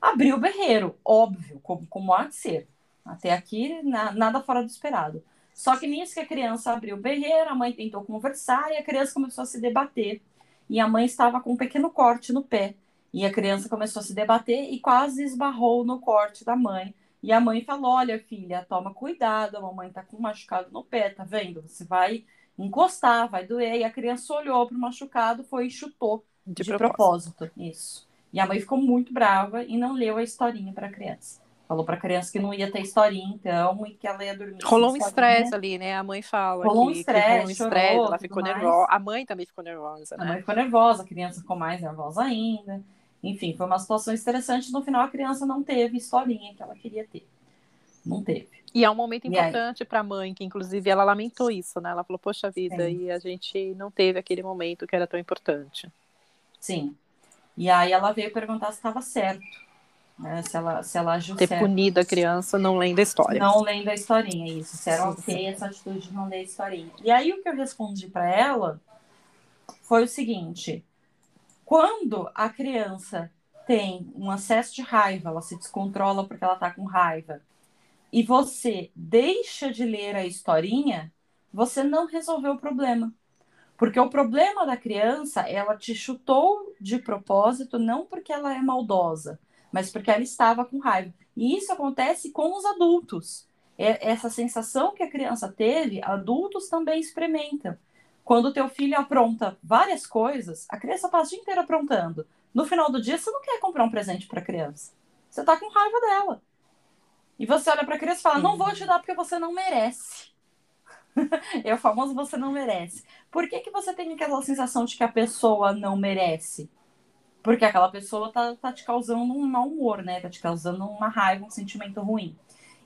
[SPEAKER 2] abriu o berreiro, óbvio, como, como há de ser. Até aqui, na, nada fora do esperado. Só que nisso que a criança abriu o berreiro, a mãe tentou conversar e a criança começou a se debater. E a mãe estava com um pequeno corte no pé. E a criança começou a se debater e quase esbarrou no corte da mãe. E a mãe falou: Olha, filha, toma cuidado, a mamãe tá com um machucado no pé, tá vendo? Você vai encostar, vai doer. E a criança olhou para o machucado, foi e chutou de, de propósito. propósito. Isso. E a mãe ficou muito brava e não leu a historinha para a criança. Falou para a criança que não ia ter historinha, então, e que ela ia dormir.
[SPEAKER 1] Rolou um estresse ali, né? A mãe fala.
[SPEAKER 2] Rolou um estresse, um estresse,
[SPEAKER 1] ela ficou nervosa. A mãe também ficou nervosa, né?
[SPEAKER 2] A mãe ficou nervosa, a criança ficou mais nervosa ainda. Enfim, foi uma situação interessante. No final, a criança não teve historinha que ela queria ter. Não teve.
[SPEAKER 1] E é um momento importante para a mãe, que inclusive ela lamentou isso, né? Ela falou, poxa vida, Sim. e a gente não teve aquele momento que era tão importante.
[SPEAKER 2] Sim. E aí ela veio perguntar se estava certo. Né? Se ela, se ela agiu
[SPEAKER 1] Ter
[SPEAKER 2] certo.
[SPEAKER 1] punido a criança não lendo a história.
[SPEAKER 2] Não lendo a historinha, isso. Se era ok essa atitude de não ler a historinha. E aí o que eu respondi para ela foi o seguinte: quando a criança tem um acesso de raiva, ela se descontrola porque ela está com raiva, e você deixa de ler a historinha, você não resolveu o problema. Porque o problema da criança, ela te chutou de propósito, não porque ela é maldosa, mas porque ela estava com raiva. E isso acontece com os adultos. É, essa sensação que a criança teve, adultos também experimentam. Quando teu filho apronta várias coisas, a criança passa o dia inteiro aprontando. No final do dia, você não quer comprar um presente para a criança. Você está com raiva dela. E você olha para a criança e fala: Não vou te dar porque você não merece. é o famoso você não merece. Por que, que você tem aquela sensação de que a pessoa não merece? Porque aquela pessoa tá, tá te causando um mau humor, né? Tá te causando uma raiva, um sentimento ruim.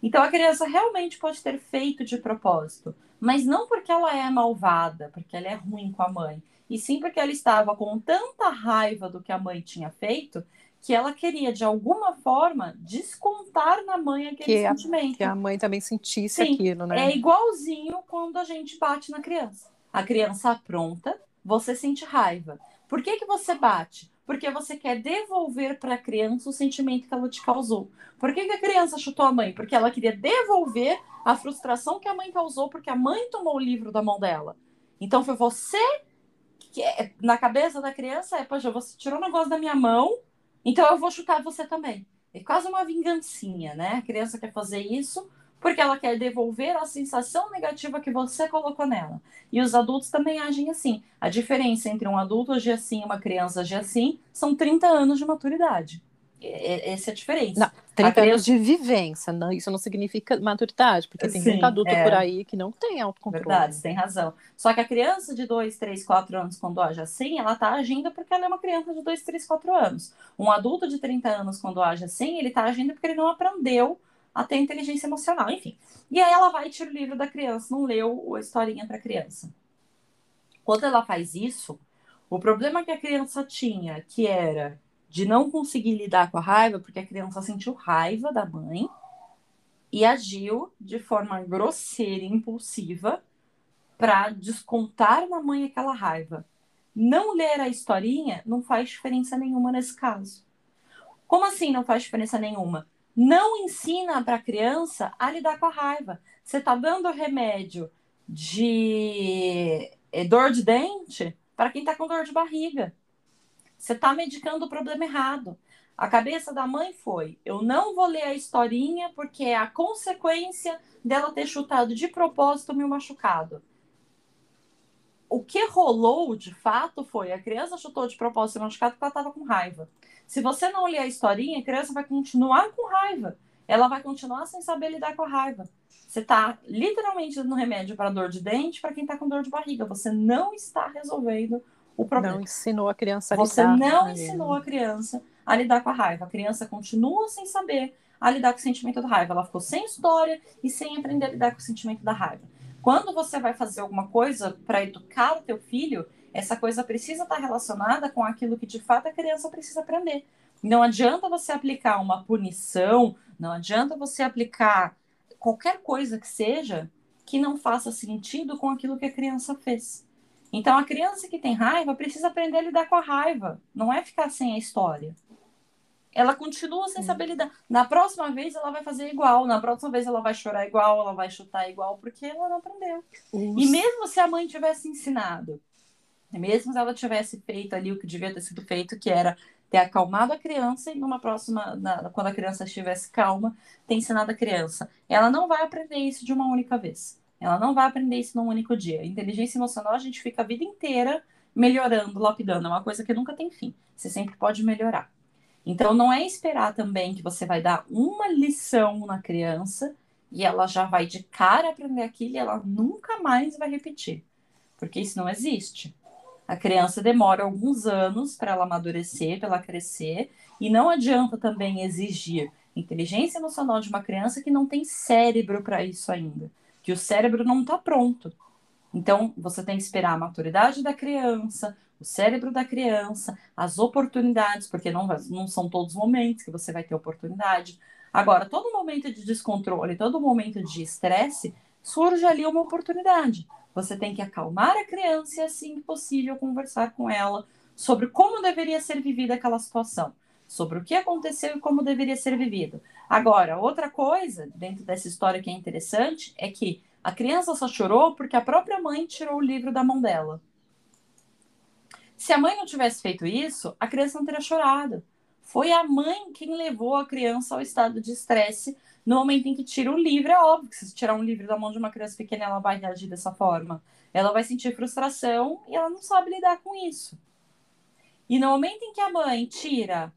[SPEAKER 2] Então a criança realmente pode ter feito de propósito, mas não porque ela é malvada, porque ela é ruim com a mãe, e sim porque ela estava com tanta raiva do que a mãe tinha feito que ela queria, de alguma forma, descontar na mãe aquele que sentimento.
[SPEAKER 1] A, que a mãe também sentisse Sim, aquilo, né?
[SPEAKER 2] É igualzinho quando a gente bate na criança. A criança apronta, você sente raiva. Por que, que você bate? Porque você quer devolver para a criança o sentimento que ela te causou. Por que, que a criança chutou a mãe? Porque ela queria devolver a frustração que a mãe causou porque a mãe tomou o livro da mão dela. Então foi você que, é, na cabeça da criança, é, poxa, você tirou o negócio da minha mão, então eu vou chutar você também. É quase uma vingancinha, né? A criança quer fazer isso porque ela quer devolver a sensação negativa que você colocou nela. E os adultos também agem assim. A diferença entre um adulto agir assim e uma criança agir assim são 30 anos de maturidade. Essa é a diferença.
[SPEAKER 1] Não, 30 criança... anos de vivência, não, isso não significa maturidade, porque tem Sim, muito adulto é... por aí que não tem autocontrole.
[SPEAKER 2] Verdade, você tem razão. Só que a criança de 2, 3, 4 anos, quando age assim, ela está agindo porque ela é uma criança de 2, 3, 4 anos. Um adulto de 30 anos, quando age assim, ele está agindo porque ele não aprendeu a ter inteligência emocional, enfim. E aí ela vai e tira o livro da criança, não leu a historinha para a criança. Quando ela faz isso, o problema que a criança tinha, que era de não conseguir lidar com a raiva, porque a criança sentiu raiva da mãe e agiu de forma grosseira e impulsiva para descontar na mãe aquela raiva. Não ler a historinha não faz diferença nenhuma nesse caso. Como assim não faz diferença nenhuma? Não ensina para a criança a lidar com a raiva. Você está dando remédio de eh, dor de dente para quem está com dor de barriga. Você está medicando o problema errado. A cabeça da mãe foi: eu não vou ler a historinha porque é a consequência dela ter chutado de propósito meu machucado. O que rolou de fato foi a criança chutou de propósito machucado porque ela estava com raiva. Se você não ler a historinha, a criança vai continuar com raiva. Ela vai continuar sem saber lidar com a raiva. Você está literalmente dando remédio para dor de dente para quem está com dor de barriga. Você não está resolvendo o problema.
[SPEAKER 1] Não ensinou a criança a
[SPEAKER 2] Você lidar. Você não ensinou a criança a lidar com a raiva. A criança continua sem saber a lidar com o sentimento da raiva. Ela ficou sem história e sem aprender a lidar com o sentimento da raiva. Quando você vai fazer alguma coisa para educar o teu filho, essa coisa precisa estar relacionada com aquilo que de fato a criança precisa aprender. Não adianta você aplicar uma punição, não adianta você aplicar qualquer coisa que seja que não faça sentido com aquilo que a criança fez. Então, a criança que tem raiva precisa aprender a lidar com a raiva, não é ficar sem a história. Ela continua sem saber lidar. Na próxima vez, ela vai fazer igual. Na próxima vez, ela vai chorar igual, ela vai chutar igual, porque ela não aprendeu. E mesmo se a mãe tivesse ensinado, mesmo se ela tivesse feito ali o que devia ter sido feito, que era ter acalmado a criança e numa próxima, na, quando a criança estivesse calma, ter ensinado a criança. Ela não vai aprender isso de uma única vez. Ela não vai aprender isso num único dia. Inteligência emocional a gente fica a vida inteira melhorando, lapidando. É uma coisa que nunca tem fim. Você sempre pode melhorar. Então não é esperar também que você vai dar uma lição na criança e ela já vai de cara aprender aquilo e ela nunca mais vai repetir. Porque isso não existe. A criança demora alguns anos para ela amadurecer, para ela crescer, e não adianta também exigir inteligência emocional de uma criança que não tem cérebro para isso ainda, que o cérebro não está pronto. Então, você tem que esperar a maturidade da criança, o cérebro da criança, as oportunidades, porque não, não são todos os momentos que você vai ter oportunidade. Agora, todo momento de descontrole, todo momento de estresse, surge ali uma oportunidade. Você tem que acalmar a criança e, assim que possível, conversar com ela sobre como deveria ser vivida aquela situação, sobre o que aconteceu e como deveria ser vivido. Agora, outra coisa dentro dessa história que é interessante é que a criança só chorou porque a própria mãe tirou o livro da mão dela. Se a mãe não tivesse feito isso, a criança não teria chorado. Foi a mãe quem levou a criança ao estado de estresse no momento em que tira o livro, é óbvio que se tirar um livro da mão de uma criança pequena, ela vai reagir dessa forma. Ela vai sentir frustração e ela não sabe lidar com isso. E no momento em que a mãe tira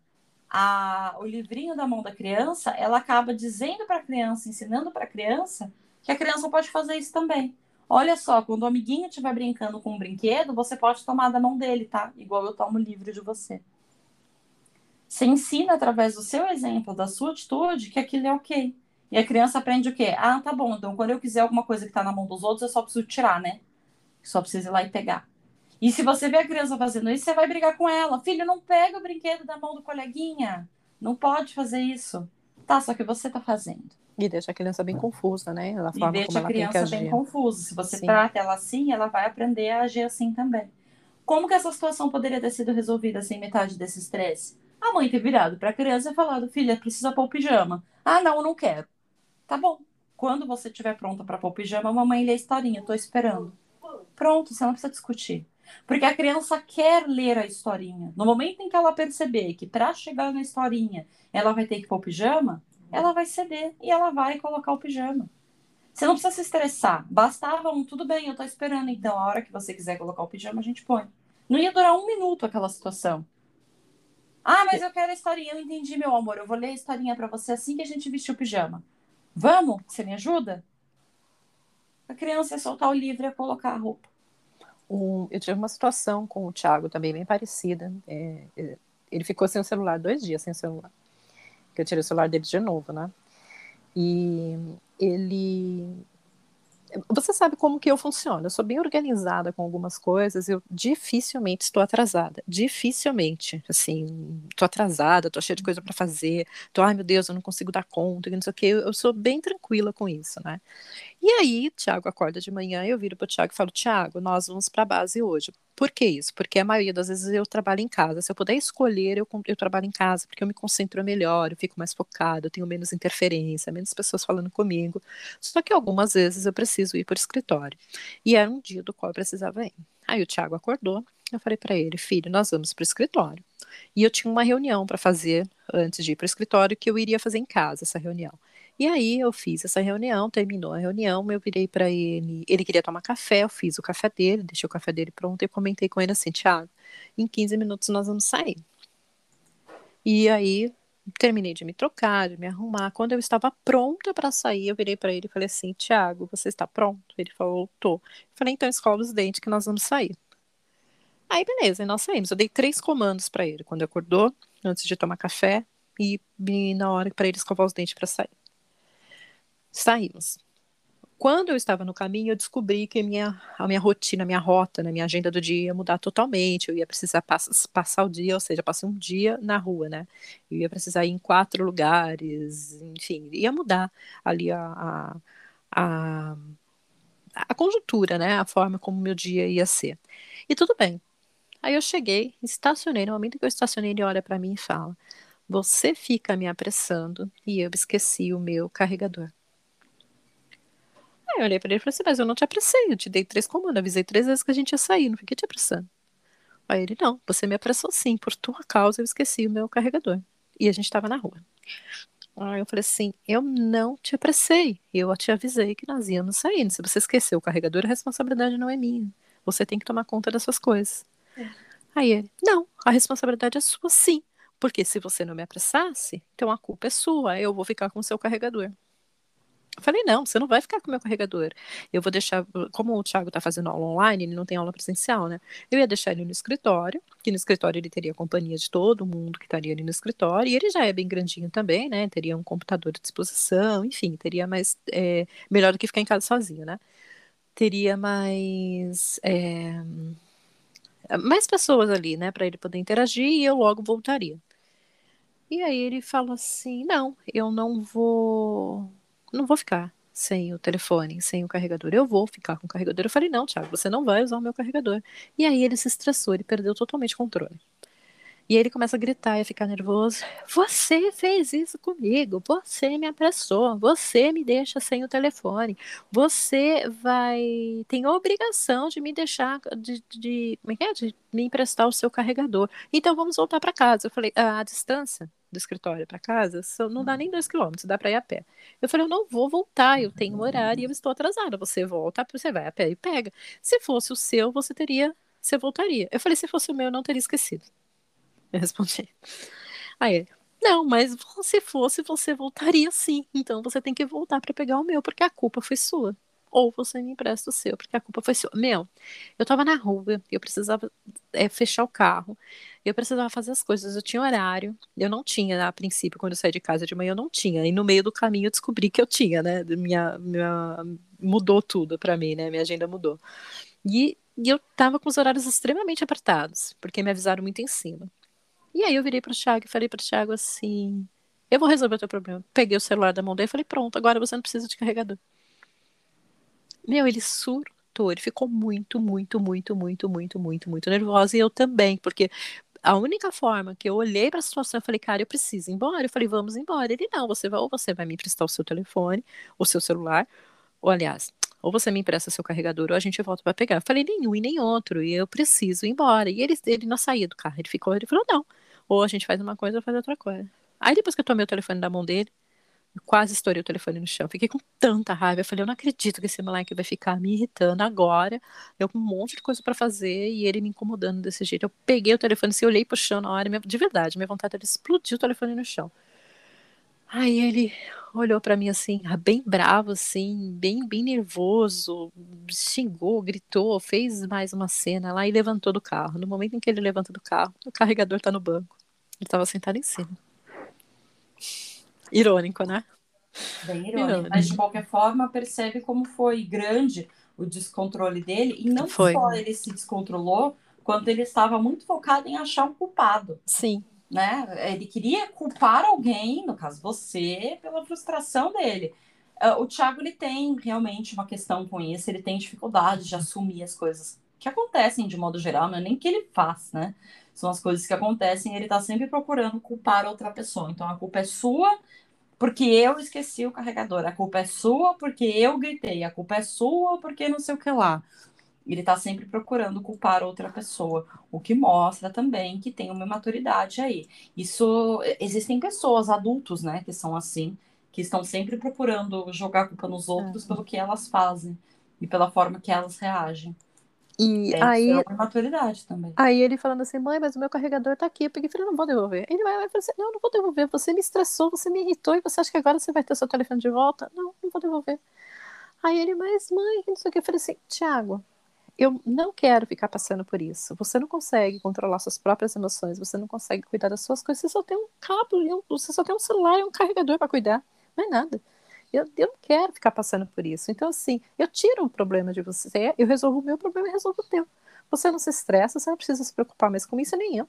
[SPEAKER 2] a, o livrinho da mão da criança, ela acaba dizendo para a criança, ensinando para a criança, que a criança pode fazer isso também. Olha só, quando o amiguinho estiver brincando com um brinquedo, você pode tomar da mão dele, tá? Igual eu tomo o livro de você. Você ensina através do seu exemplo, da sua atitude, que aquilo é ok. E a criança aprende o quê? Ah, tá bom, então quando eu quiser alguma coisa que está na mão dos outros, eu só preciso tirar, né? Só preciso ir lá e pegar. E se você vê a criança fazendo isso, você vai brigar com ela. Filho, não pega o brinquedo da mão do coleguinha. Não pode fazer isso. Tá, só que você tá fazendo.
[SPEAKER 1] E deixa a criança bem confusa, né?
[SPEAKER 2] Ela e deixa a criança bem confusa. Se você Sim. trata ela assim, ela vai aprender a agir assim também. Como que essa situação poderia ter sido resolvida sem metade desse estresse? A mãe ter virado para a criança e falado: filha, precisa pôr o pijama. Ah, não, não quero. Tá bom. Quando você estiver pronta para pôr o pijama, a mamãe lê a historinha, tô esperando. Pronto, você não precisa discutir. Porque a criança quer ler a historinha. No momento em que ela perceber que para chegar na historinha ela vai ter que pôr o pijama, ela vai ceder e ela vai colocar o pijama. Você não precisa se estressar. Bastava um, tudo bem, eu tô esperando. Então, a hora que você quiser colocar o pijama, a gente põe. Não ia durar um minuto aquela situação. Ah, mas eu quero a historinha. Eu entendi, meu amor. Eu vou ler a historinha para você assim que a gente vestir o pijama. Vamos? Você me ajuda? A criança ia soltar o livro e ia colocar a roupa.
[SPEAKER 1] Um, eu tive uma situação com o Thiago também bem parecida. É, é, ele ficou sem o celular dois dias sem o celular. Que eu tirei o celular dele de novo, né? E ele você sabe como que eu funciono. Eu sou bem organizada com algumas coisas. Eu dificilmente estou atrasada. Dificilmente. Assim, estou atrasada, estou cheia de coisa para fazer. Tô, ai meu Deus, eu não consigo dar conta. Não sei o que. Eu sou bem tranquila com isso, né? E aí, o Thiago acorda de manhã eu viro pro Thiago e falo: Thiago, nós vamos para a base hoje. Por que isso? Porque a maioria das vezes eu trabalho em casa. Se eu puder escolher, eu, eu trabalho em casa, porque eu me concentro melhor, eu fico mais focado, eu tenho menos interferência, menos pessoas falando comigo. Só que algumas vezes eu preciso ir para o escritório. E era um dia do qual eu precisava ir. Aí o Thiago acordou, eu falei para ele: filho, nós vamos para o escritório. E eu tinha uma reunião para fazer antes de ir para o escritório que eu iria fazer em casa, essa reunião. E aí eu fiz essa reunião, terminou a reunião, eu virei para ele, ele queria tomar café, eu fiz o café dele, deixei o café dele pronto e comentei com ele assim, Thiago, em 15 minutos nós vamos sair. E aí terminei de me trocar, de me arrumar. Quando eu estava pronta para sair, eu virei para ele e falei assim, Thiago, você está pronto? Ele falou, tô. Eu falei, então escova os dentes que nós vamos sair. Aí beleza, nós saímos. Eu dei três comandos para ele quando acordou, antes de tomar café e na hora para ele escovar os dentes para sair. Saímos. Quando eu estava no caminho, eu descobri que a minha, a minha rotina, a minha rota, né, minha agenda do dia ia mudar totalmente. Eu ia precisar pass passar o dia, ou seja, passei um dia na rua, né? Eu ia precisar ir em quatro lugares, enfim, ia mudar ali a, a, a a conjuntura, né? A forma como meu dia ia ser. E tudo bem. Aí eu cheguei, estacionei. No momento que eu estacionei, ele olha para mim e fala: Você fica me apressando e eu esqueci o meu carregador. Aí eu olhei para ele e falei assim: Mas eu não te apressei, eu te dei três comandos, avisei três vezes que a gente ia sair, não fiquei te apressando. Aí ele: Não, você me apressou sim, por tua causa eu esqueci o meu carregador. E a gente estava na rua. Aí eu falei assim: eu não te apressei, eu te avisei que nós íamos sair. Se você esqueceu o carregador, a responsabilidade não é minha. Você tem que tomar conta das suas coisas. É. Aí ele: não, a responsabilidade é sua sim. Porque se você não me apressasse, então a culpa é sua, eu vou ficar com o seu carregador. Falei, não, você não vai ficar com o meu carregador. Eu vou deixar, como o Thiago está fazendo aula online, ele não tem aula presencial, né? Eu ia deixar ele no escritório, que no escritório ele teria companhia de todo mundo que estaria ali no escritório, e ele já é bem grandinho também, né? Teria um computador à disposição, enfim, teria mais, é, melhor do que ficar em casa sozinho, né? Teria mais, é, mais pessoas ali, né? Para ele poder interagir e eu logo voltaria. E aí ele falou assim, não, eu não vou não vou ficar sem o telefone, sem o carregador. Eu vou ficar com o carregador. Eu falei, não, Thiago, você não vai usar o meu carregador. E aí ele se estressou, ele perdeu totalmente o controle. E aí ele começa a gritar e a ficar nervoso. Você fez isso comigo, você me apressou, você me deixa sem o telefone, você vai. tem a obrigação de me deixar, de, de, como é que é? de me emprestar o seu carregador. Então vamos voltar para casa. Eu falei, a distância do escritório para casa não dá nem dois quilômetros, dá para ir a pé. Eu falei, eu não vou voltar, eu tenho um horário e eu estou atrasada. Você volta, você vai a pé e pega. Se fosse o seu, você teria, você voltaria. Eu falei, se fosse o meu, eu não teria esquecido. Eu respondi. Aí ele, não, mas se fosse, você voltaria sim. Então você tem que voltar para pegar o meu, porque a culpa foi sua ou você me empresta o seu, porque a culpa foi sua. Meu, eu tava na rua, eu precisava é, fechar o carro, eu precisava fazer as coisas, eu tinha horário, eu não tinha, a princípio, quando eu saí de casa de manhã, eu não tinha, e no meio do caminho eu descobri que eu tinha, né, minha, minha mudou tudo para mim, né, minha agenda mudou. E, e eu tava com os horários extremamente apertados, porque me avisaram muito em cima. E aí eu virei pro Thiago e falei pro Thiago assim, eu vou resolver o teu problema. Peguei o celular da mão dele e falei, pronto, agora você não precisa de carregador. Meu, ele surtou, ele ficou muito, muito, muito, muito, muito, muito, muito nervoso. E eu também, porque a única forma que eu olhei para a situação, eu falei, cara, eu preciso ir embora. Eu falei, vamos embora. Ele, não, você vai, ou você vai me emprestar o seu telefone, o seu celular, ou aliás, ou você me empresta seu carregador, ou a gente volta para pegar. Eu falei, nenhum e nem outro, e eu preciso ir embora. E ele, ele não saía do carro, ele ficou, ele falou, não, ou a gente faz uma coisa ou faz outra coisa. Aí depois que eu tomei o telefone da mão dele, eu quase estourei o telefone no chão. Fiquei com tanta raiva. Eu falei, eu não acredito que esse moleque vai ficar me irritando agora. Eu com um monte de coisa para fazer e ele me incomodando desse jeito. Eu peguei o telefone, assim, olhei pro chão na hora. De verdade, minha vontade era explodir o telefone no chão. Aí ele olhou para mim assim, bem bravo, assim, bem, bem nervoso, xingou, gritou, fez mais uma cena lá e levantou do carro. No momento em que ele levanta do carro, o carregador tá no banco. Ele estava sentado em cima. Irônico, né?
[SPEAKER 2] Bem irônico. irônico. Mas de qualquer forma, percebe como foi grande o descontrole dele. E não foi. só ele se descontrolou, quanto ele estava muito focado em achar um culpado.
[SPEAKER 1] Sim.
[SPEAKER 2] Né? Ele queria culpar alguém, no caso você, pela frustração dele. Uh, o Thiago ele tem realmente uma questão com isso, ele tem dificuldade de assumir as coisas que acontecem de modo geral, não é nem que ele faz, né? São as coisas que acontecem ele está sempre procurando culpar outra pessoa. Então a culpa é sua porque eu esqueci o carregador, a culpa é sua porque eu gritei, a culpa é sua porque não sei o que lá. Ele está sempre procurando culpar outra pessoa, o que mostra também que tem uma maturidade aí. Isso existem pessoas, adultos, né, que são assim, que estão sempre procurando jogar a culpa nos outros é. pelo que elas fazem e pela forma que elas reagem.
[SPEAKER 1] E é, aí. É
[SPEAKER 2] uma maturidade também.
[SPEAKER 1] Aí ele falando assim, mãe, mas o meu carregador tá aqui. Eu peguei e falei, não vou devolver. Ele vai, vai falar assim, não, não vou devolver. Você me estressou, você me irritou e você acha que agora você vai ter seu telefone de volta? Não, não vou devolver. Aí ele, mas mãe, não sei o que. Eu falei assim, Tiago, eu não quero ficar passando por isso. Você não consegue controlar suas próprias emoções, você não consegue cuidar das suas coisas. Você só tem um cabo, você só tem um celular e um carregador para cuidar. Não é nada. Eu, eu não quero ficar passando por isso. Então, assim, eu tiro um problema de você, eu resolvo o meu problema e resolvo o teu. Você não se estressa, você não precisa se preocupar mais com isso, nem eu.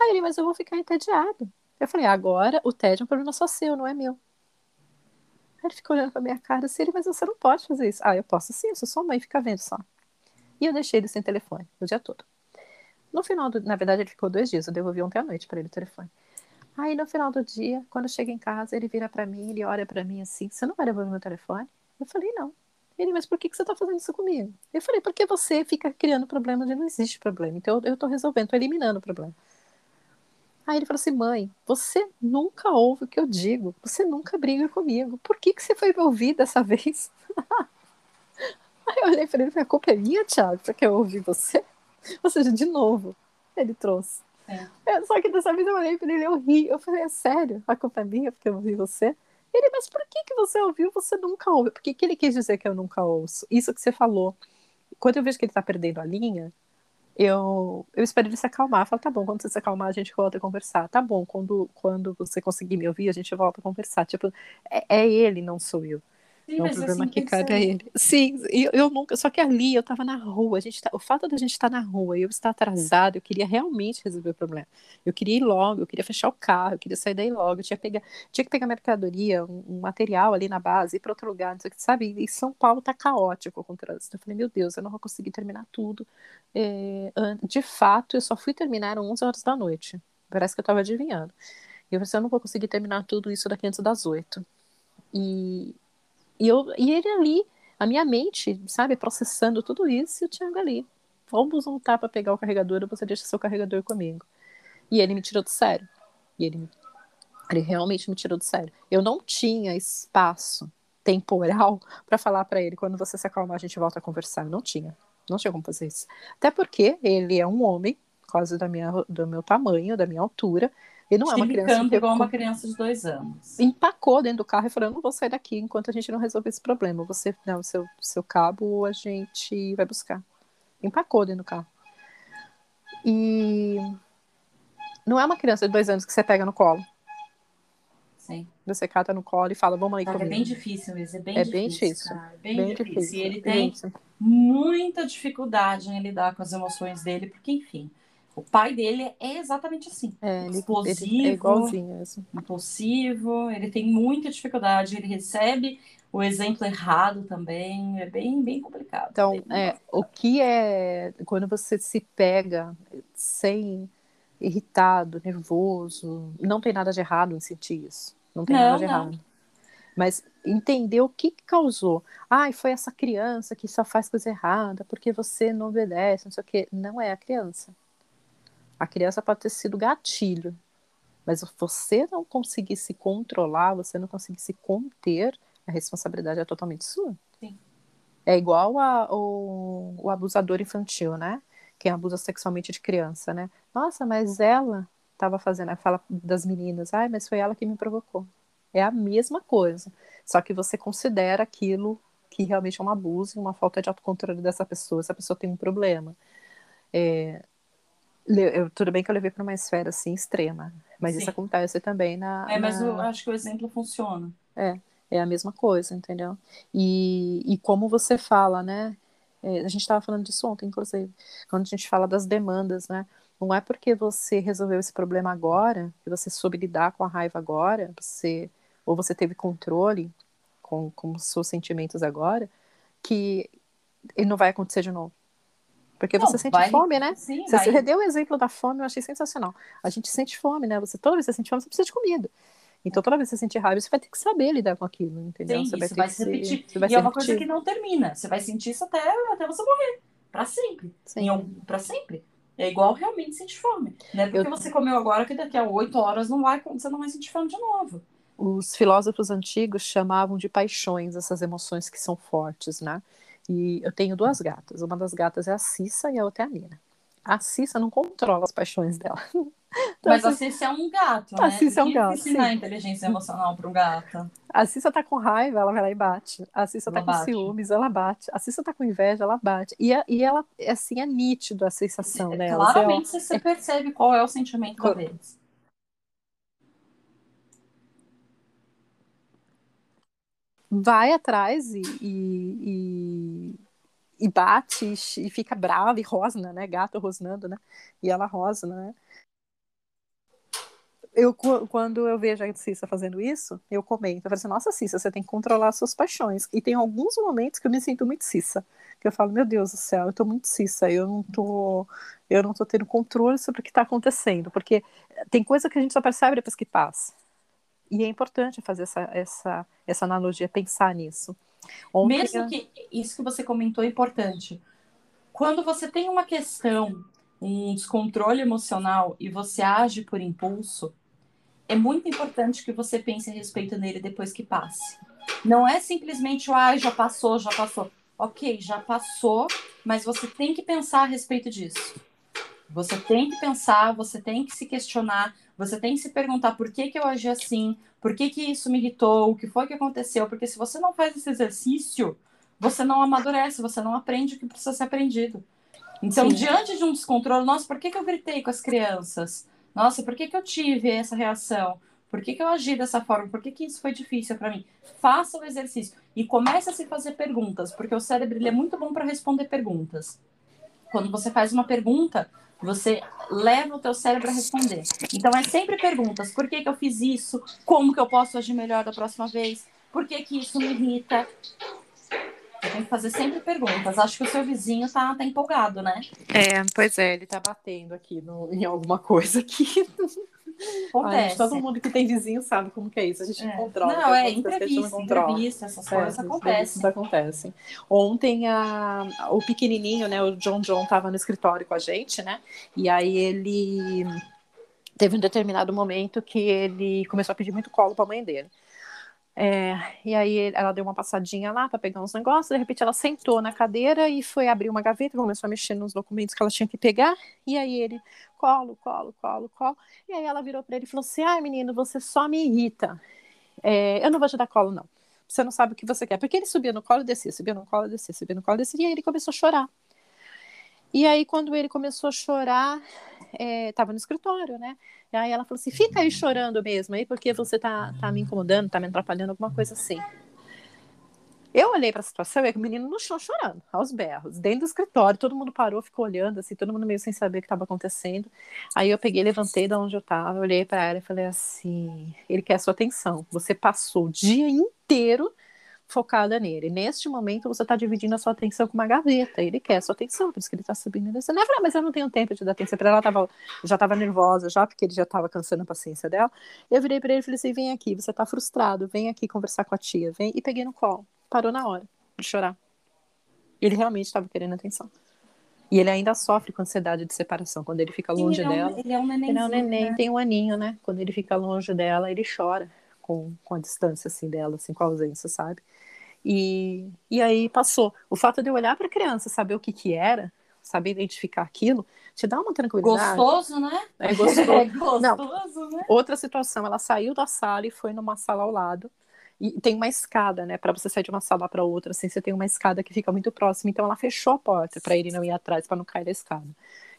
[SPEAKER 1] Aí ele, mas eu vou ficar entediado. Eu falei, agora o tédio é um problema só seu, não é meu. Aí ele ficou olhando pra minha cara assim, ele, mas você não pode fazer isso. Ah, eu posso sim, eu sou sua mãe, fica vendo só. E eu deixei ele sem telefone o dia todo. No final do, na verdade, ele ficou dois dias, eu devolvi ontem à noite para ele o telefone. Aí no final do dia, quando eu chego em casa, ele vira para mim, ele olha para mim assim: "Você não vai devolver meu telefone?" Eu falei: "Não". Ele, mas por que, que você tá fazendo isso comigo? Eu falei: "Porque você fica criando problema onde não existe problema. Então eu, tô resolvendo, tô eliminando o problema". Aí ele falou assim: "Mãe, você nunca ouve o que eu digo. Você nunca briga comigo. Por que que você foi me ouvir dessa vez?" Aí eu olhei para ele e falei: "A culpa é minha, Thiago, porque eu ouvi você?" Ou seja, de novo, ele trouxe. É. Só que dessa vez eu olhei pra ele eu ri. Eu falei, é sério? A culpa é minha porque eu ouvi você? Ele, mas por que, que você ouviu? Você nunca ouve. Por que, que ele quis dizer que eu nunca ouço? Isso que você falou. Quando eu vejo que ele tá perdendo a linha, eu, eu espero ele se acalmar. Eu falo, tá bom, quando você se acalmar, a gente volta a conversar. Tá bom, quando, quando você conseguir me ouvir, a gente volta a conversar. Tipo, é, é ele, não sou eu. Sim, é um problema assim, que cabe a ele. Sim, eu, eu nunca. Só que ali eu estava na rua. A gente tá, o fato da gente estar tá na rua e eu estar atrasado, eu queria realmente resolver o problema. Eu queria ir logo, eu queria fechar o carro, eu queria sair daí logo. Eu tinha, pegar, tinha que pegar mercadoria, um, um material ali na base, ir para outro lugar, não sei o que, sabe? E São Paulo tá caótico com o trânsito. Eu falei, meu Deus, eu não vou conseguir terminar tudo. É, de fato, eu só fui terminar 11 horas da noite. Parece que eu estava adivinhando. E eu falei, assim, eu não vou conseguir terminar tudo isso daqui antes das 8. E, e, eu, e ele ali, a minha mente, sabe, processando tudo isso, e o Thiago ali. Vamos voltar para pegar o carregador, ou você deixa seu carregador comigo. E ele me tirou do sério. E ele, ele realmente me tirou do sério. Eu não tinha espaço temporal para falar para ele quando você se acalmar a gente volta a conversar. Eu não tinha. Não tinha como fazer isso. Até porque ele é um homem, quase da minha, do meu tamanho, da minha altura, e não é uma criança.
[SPEAKER 2] igual uma criança de dois anos.
[SPEAKER 1] Empacou dentro do carro e falou: Eu não vou sair daqui enquanto a gente não resolver esse problema. Você não, seu, seu cabo a gente vai buscar. Empacou dentro do carro. E não é uma criança de dois anos que você pega no colo.
[SPEAKER 2] Sim.
[SPEAKER 1] Você cata no colo e fala, vamos aí
[SPEAKER 2] comigo. É bem difícil mesmo, é bem é difícil. Bem difícil.
[SPEAKER 1] Bem, bem difícil.
[SPEAKER 2] difícil. E ele tem muita dificuldade em lidar com as emoções dele, porque, enfim, o pai dele é exatamente assim.
[SPEAKER 1] É, ele, explosivo, ele é. Assim.
[SPEAKER 2] Impulsivo, ele tem muita dificuldade, ele recebe o exemplo errado também, é bem, bem complicado.
[SPEAKER 1] Então, é, o que é quando você se pega sem irritado, nervoso, não tem nada de errado em sentir isso. Não tem não, nada de não. errado. Mas entender o que, que causou. Ai, foi essa criança que só faz coisa errada porque você não obedece, não sei o quê. Não é a criança a criança pode ter sido gatilho, mas você não conseguir se controlar, você não conseguir se conter, a responsabilidade é totalmente sua.
[SPEAKER 2] Sim.
[SPEAKER 1] É igual a, o, o abusador infantil, né? Quem abusa sexualmente de criança, né? Nossa, mas ela estava fazendo, fala das meninas, ai, mas foi ela que me provocou. É a mesma coisa, só que você considera aquilo que realmente é um abuso, uma falta de autocontrole dessa pessoa, essa pessoa tem um problema. É, eu, tudo bem que eu levei para uma esfera assim extrema, mas Sim. isso acontece também na.
[SPEAKER 2] É, mas
[SPEAKER 1] na...
[SPEAKER 2] eu acho que o exemplo funciona.
[SPEAKER 1] É, é a mesma coisa, entendeu? E, e como você fala, né? É, a gente estava falando disso ontem, inclusive, quando a gente fala das demandas, né? Não é porque você resolveu esse problema agora, que você soube lidar com a raiva agora, você, ou você teve controle com, com os seus sentimentos agora, que ele não vai acontecer de novo. Porque não, você sente vai, fome, né?
[SPEAKER 2] Sim,
[SPEAKER 1] você vai. deu o exemplo da fome, eu achei sensacional. A gente sente fome, né? Você, toda vez que você sente fome, você precisa de comida. Então, toda vez que você sentir raiva, você vai ter que saber lidar com aquilo, entendeu?
[SPEAKER 2] Sim,
[SPEAKER 1] você
[SPEAKER 2] vai, vai se repetir. Se, vai e é uma coisa que não termina. Você vai sentir isso até, até você morrer. Pra sempre. Sim. Um, pra sempre. É igual realmente sentir fome. Não é porque eu... você comeu agora que daqui a oito horas não vai, você não vai sentir fome de novo.
[SPEAKER 1] Os filósofos antigos chamavam de paixões essas emoções que são fortes, né? E eu tenho duas gatas. Uma das gatas é a Cissa e a outra é a Nina. A Cissa não controla as paixões dela.
[SPEAKER 2] Então, Mas a Cissa é um gato, né?
[SPEAKER 1] A Cissa é um gato.
[SPEAKER 2] ensinar inteligência emocional para um gato.
[SPEAKER 1] A Cissa tá com raiva, ela vai lá e bate. A Cissa tá com ciúmes, ela bate. A Cissa tá com inveja, ela bate. E, a, e ela, assim, é nítido a sensação dela.
[SPEAKER 2] Claramente você, você percebe qual é o sentimento deles.
[SPEAKER 1] Vai atrás e, e, e, e bate e fica brava e rosna, né? Gato rosnando, né? E ela rosna, né? eu, quando eu vejo a Cissa fazendo isso, eu comento, eu falo assim, nossa, Cissa, você tem que controlar suas paixões. E tem alguns momentos que eu me sinto muito Cissa, que eu falo, meu Deus do céu, eu tô muito Cissa, eu não tô, eu não tô tendo controle sobre o que está acontecendo, porque tem coisa que a gente só percebe depois que passa. E é importante fazer essa, essa, essa analogia, pensar nisso.
[SPEAKER 2] Ontem, Mesmo que isso que você comentou é importante. Quando você tem uma questão, um descontrole emocional e você age por impulso, é muito importante que você pense a respeito nele depois que passe. Não é simplesmente, ah, já passou, já passou. Ok, já passou, mas você tem que pensar a respeito disso. Você tem que pensar, você tem que se questionar, você tem que se perguntar por que, que eu agi assim, por que, que isso me irritou, o que foi que aconteceu, porque se você não faz esse exercício, você não amadurece, você não aprende o que precisa ser aprendido. Então, Sim. diante de um descontrole, nossa, por que, que eu gritei com as crianças? Nossa, por que, que eu tive essa reação? Por que, que eu agi dessa forma? Por que, que isso foi difícil para mim? Faça o exercício e comece a se fazer perguntas, porque o cérebro ele é muito bom para responder perguntas. Quando você faz uma pergunta, você leva o teu cérebro a responder. Então é sempre perguntas. Por que, que eu fiz isso? Como que eu posso agir melhor da próxima vez? Por que, que isso me irrita? Tem que fazer sempre perguntas. Acho que o seu vizinho tá, tá empolgado, né?
[SPEAKER 1] É, pois é, ele tá batendo aqui no, em alguma coisa aqui. Acontece. Ai, todo mundo que tem vizinho sabe como que é isso. A gente é. controla.
[SPEAKER 2] Não, é entrevista, entrevista, essas é, coisas acontecem.
[SPEAKER 1] acontecem. Ontem a, o pequenininho, né, o John John tava no escritório com a gente, né? E aí ele teve um determinado momento que ele começou a pedir muito colo para a mãe dele. É, e aí ela deu uma passadinha lá para pegar uns negócios, de repente ela sentou na cadeira e foi abrir uma gaveta, começou a mexer nos documentos que ela tinha que pegar, e aí ele, colo, colo, colo, colo, e aí ela virou para ele e falou assim, ai menino, você só me irrita, é, eu não vou te dar colo não, você não sabe o que você quer, porque ele subia no colo e descia, subia no colo e descia, subia no colo e descia, e aí ele começou a chorar. E aí quando ele começou a chorar, estava é, no escritório, né, e aí ela falou assim: fica aí chorando mesmo aí, porque você tá, tá me incomodando, tá me atrapalhando, alguma coisa assim. Eu olhei para a situação e o menino no chão chorando, aos berros, dentro do escritório, todo mundo parou, ficou olhando, assim, todo mundo meio sem saber o que estava acontecendo. Aí eu peguei, levantei da onde eu estava, olhei para ela e falei assim: ele quer sua atenção. Você passou o dia inteiro focada nele. Neste momento, você está dividindo a sua atenção com uma gaveta. Ele quer a sua atenção, por isso que ele está subindo. Eu falei, ah, mas eu não tenho tempo de dar atenção para ela. Tava, já estava nervosa, já, porque ele já estava cansando a paciência dela. Eu virei para ele e falei assim: vem aqui, você está frustrado, vem aqui conversar com a tia. Vem. E peguei no colo. Parou na hora de chorar. Ele realmente estava querendo atenção. E ele ainda sofre com ansiedade de separação. Quando ele fica longe
[SPEAKER 2] ele
[SPEAKER 1] dela.
[SPEAKER 2] É um, ele é um neném. Ele é um
[SPEAKER 1] neném, né? tem um aninho, né? Quando ele fica longe dela, ele chora com, com a distância assim dela, assim, com a ausência, sabe? E, e aí passou. O fato de eu olhar para a criança, saber o que que era, saber identificar aquilo, te dá uma tranquilidade.
[SPEAKER 2] Gostoso, né?
[SPEAKER 1] É gostoso.
[SPEAKER 2] é gostoso, Não. né?
[SPEAKER 1] Outra situação, ela saiu da sala e foi numa sala ao lado. E tem uma escada, né? Para você sair de uma sala para outra, assim, você tem uma escada que fica muito próxima. Então ela fechou a porta para ele não ir atrás, para não cair da escada.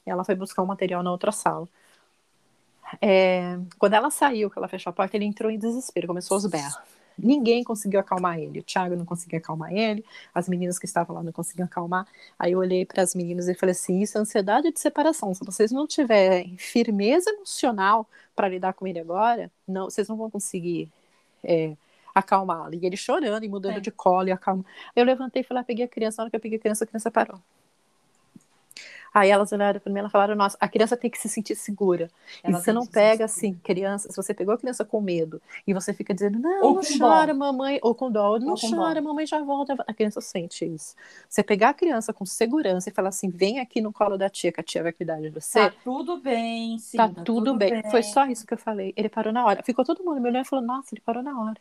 [SPEAKER 1] E ela foi buscar um material na outra sala. É, quando ela saiu, que ela fechou a porta, ele entrou em desespero, começou aos berros. Ninguém conseguiu acalmar ele. O Thiago não conseguia acalmar ele, as meninas que estavam lá não conseguiam acalmar. Aí eu olhei para as meninas e falei assim: isso é ansiedade de separação. Se vocês não tiverem firmeza emocional para lidar com ele agora, não, vocês não vão conseguir. É, acalmá-lo. E ele chorando e mudando é. de colo e acalma. Eu levantei e falei, ah, peguei a criança. Na hora que eu peguei a criança, a criança parou. Aí elas olharam para mim e falaram: Nossa, a criança tem que se sentir segura. Ela e você não pega assim, criança, se você pegou a criança com medo e você fica dizendo: Não, ou não chora, dó. mamãe, ou com dó, não chora, dó. mamãe já volta. A criança sente isso. Você pegar a criança com segurança e falar assim: Vem aqui no colo da tia, que a tia vai cuidar de você.
[SPEAKER 2] Tá tudo bem, sim.
[SPEAKER 1] Tá, tá tudo, tudo bem. bem. Foi só isso que eu falei. Ele parou na hora. Ficou todo mundo me olhando e falou: Nossa, ele parou na hora.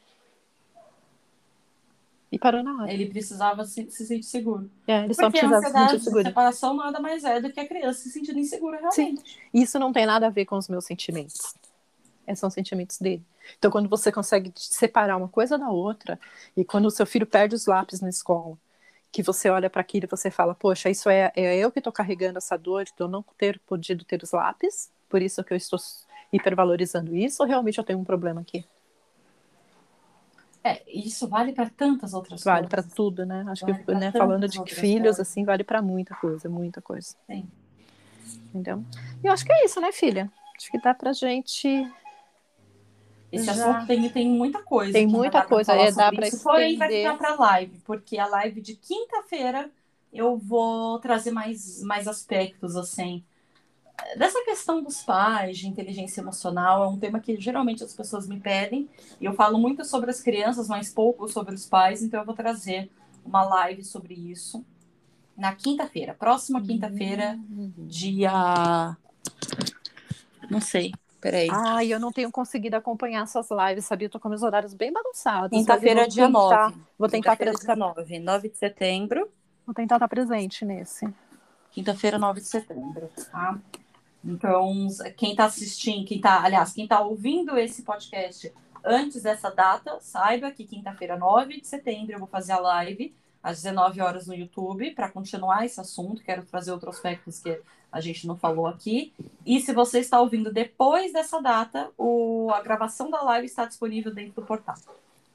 [SPEAKER 1] E parou na hora.
[SPEAKER 2] Ele precisava se, se sentir seguro.
[SPEAKER 1] É, ele Porque só precisava se sentir seguro.
[SPEAKER 2] A separação nada mais é do que a criança se sentindo insegura realmente. Sim.
[SPEAKER 1] Isso não tem nada a ver com os meus sentimentos. É, são sentimentos dele. Então, quando você consegue separar uma coisa da outra, e quando o seu filho perde os lápis na escola, que você olha para aquilo e você fala, poxa, isso é, é eu que estou carregando essa dor de eu não ter podido ter os lápis, por isso que eu estou hipervalorizando isso, ou realmente eu tenho um problema aqui?
[SPEAKER 2] É, isso vale para tantas outras
[SPEAKER 1] vale
[SPEAKER 2] coisas.
[SPEAKER 1] Vale para tudo, né? Acho vale que, né, falando de filhos, coisas. assim, vale para muita coisa, muita coisa.
[SPEAKER 2] Sim.
[SPEAKER 1] Entendeu? E eu acho que é isso, né, filha? Acho que dá pra gente
[SPEAKER 2] Esse
[SPEAKER 1] Já.
[SPEAKER 2] assunto tem, tem muita coisa.
[SPEAKER 1] Tem muita
[SPEAKER 2] pra
[SPEAKER 1] coisa, é, dá pra
[SPEAKER 2] isso, Porém, vai ficar para live, porque a live de quinta-feira eu vou trazer mais, mais aspectos, assim. Dessa questão dos pais, de inteligência emocional, é um tema que geralmente as pessoas me pedem. E eu falo muito sobre as crianças, mas pouco sobre os pais, então eu vou trazer uma live sobre isso na quinta-feira. Próxima quinta-feira,
[SPEAKER 1] Uhum.
[SPEAKER 2] dia. Não sei, peraí.
[SPEAKER 1] Ai, eu não tenho conseguido acompanhar suas lives, sabia? Eu tô com meus horários bem bagunçados.
[SPEAKER 2] Quinta-feira, dia
[SPEAKER 1] tentar-
[SPEAKER 2] 9.
[SPEAKER 1] Vou tentar, prestar-
[SPEAKER 2] dia 9. 9 de setembro.
[SPEAKER 1] vou tentar estar presente nesse.
[SPEAKER 2] Quinta-feira, 9 de setembro, tá? Então, quem tá assistindo, quem tá, aliás, quem tá ouvindo esse podcast antes dessa data, saiba que quinta-feira, 9 de setembro, eu vou fazer a live às 19 horas no YouTube para continuar esse assunto. Quero trazer outros aspectos que a gente não falou aqui. E se você está ouvindo depois dessa data, o, a gravação da live está disponível dentro do portal.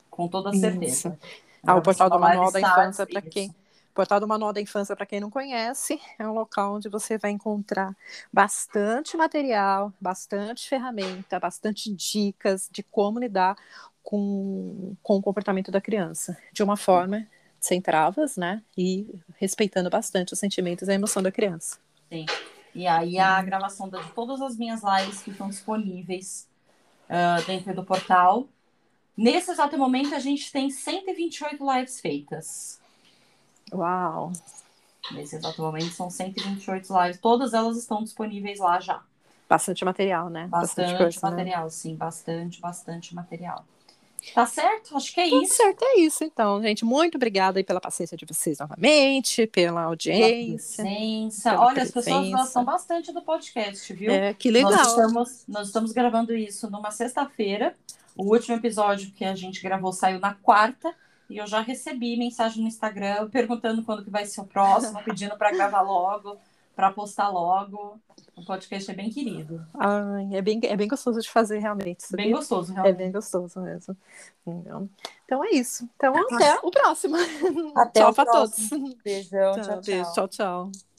[SPEAKER 2] Com toda certeza.
[SPEAKER 1] Ah, o portal do Manual da
[SPEAKER 2] está-
[SPEAKER 1] Infância, para
[SPEAKER 2] isso.
[SPEAKER 1] quem. Portal do Manual da Infância, para quem não conhece, é um local onde você vai encontrar bastante material, bastante ferramenta, bastante dicas de como lidar com, com o comportamento da criança, de uma forma sem travas, né? E respeitando bastante os sentimentos e a emoção da criança.
[SPEAKER 2] Sim. E aí a gravação de todas as minhas lives que estão disponíveis ah, dentro do portal. Nesse exato momento, a gente tem 128 lives feitas.
[SPEAKER 1] Uau!
[SPEAKER 2] Nesse exato momento, são 128 lives. Todas elas estão disponíveis lá já.
[SPEAKER 1] Bastante material, né?
[SPEAKER 2] Bastante,
[SPEAKER 1] coisa, né?
[SPEAKER 2] material, sim. Bastante, bastante material. Tá certo? Acho que é
[SPEAKER 1] Tudo
[SPEAKER 2] isso.
[SPEAKER 1] certo, é isso então, gente. Muito obrigada aí pela paciência de vocês novamente, pela
[SPEAKER 2] Pela
[SPEAKER 1] audiência.
[SPEAKER 2] presença.
[SPEAKER 1] pela
[SPEAKER 2] Olha, as pessoas
[SPEAKER 1] presença.
[SPEAKER 2] gostam bastante do podcast, viu?
[SPEAKER 1] É, que
[SPEAKER 2] Nós
[SPEAKER 1] legal.
[SPEAKER 2] estamos, nós estamos gravando isso numa sexta-feira. O último episódio que a gente gravou saiu na quarta. E eu já recebi mensagem no Instagram perguntando quando que vai ser o próximo, pedindo para gravar logo, para postar logo. O podcast é bem querido.
[SPEAKER 1] Ai, é, bem, é bem gostoso de fazer, realmente. sabia?
[SPEAKER 2] Bem gostoso,
[SPEAKER 1] É
[SPEAKER 2] realmente.
[SPEAKER 1] bem gostoso mesmo. Então, então é isso. Então até o próximo.
[SPEAKER 2] Até
[SPEAKER 1] tchau para todos.
[SPEAKER 2] Beijão,
[SPEAKER 1] Tchau,
[SPEAKER 2] tchau, tchau.
[SPEAKER 1] beijo, tchau, tchau.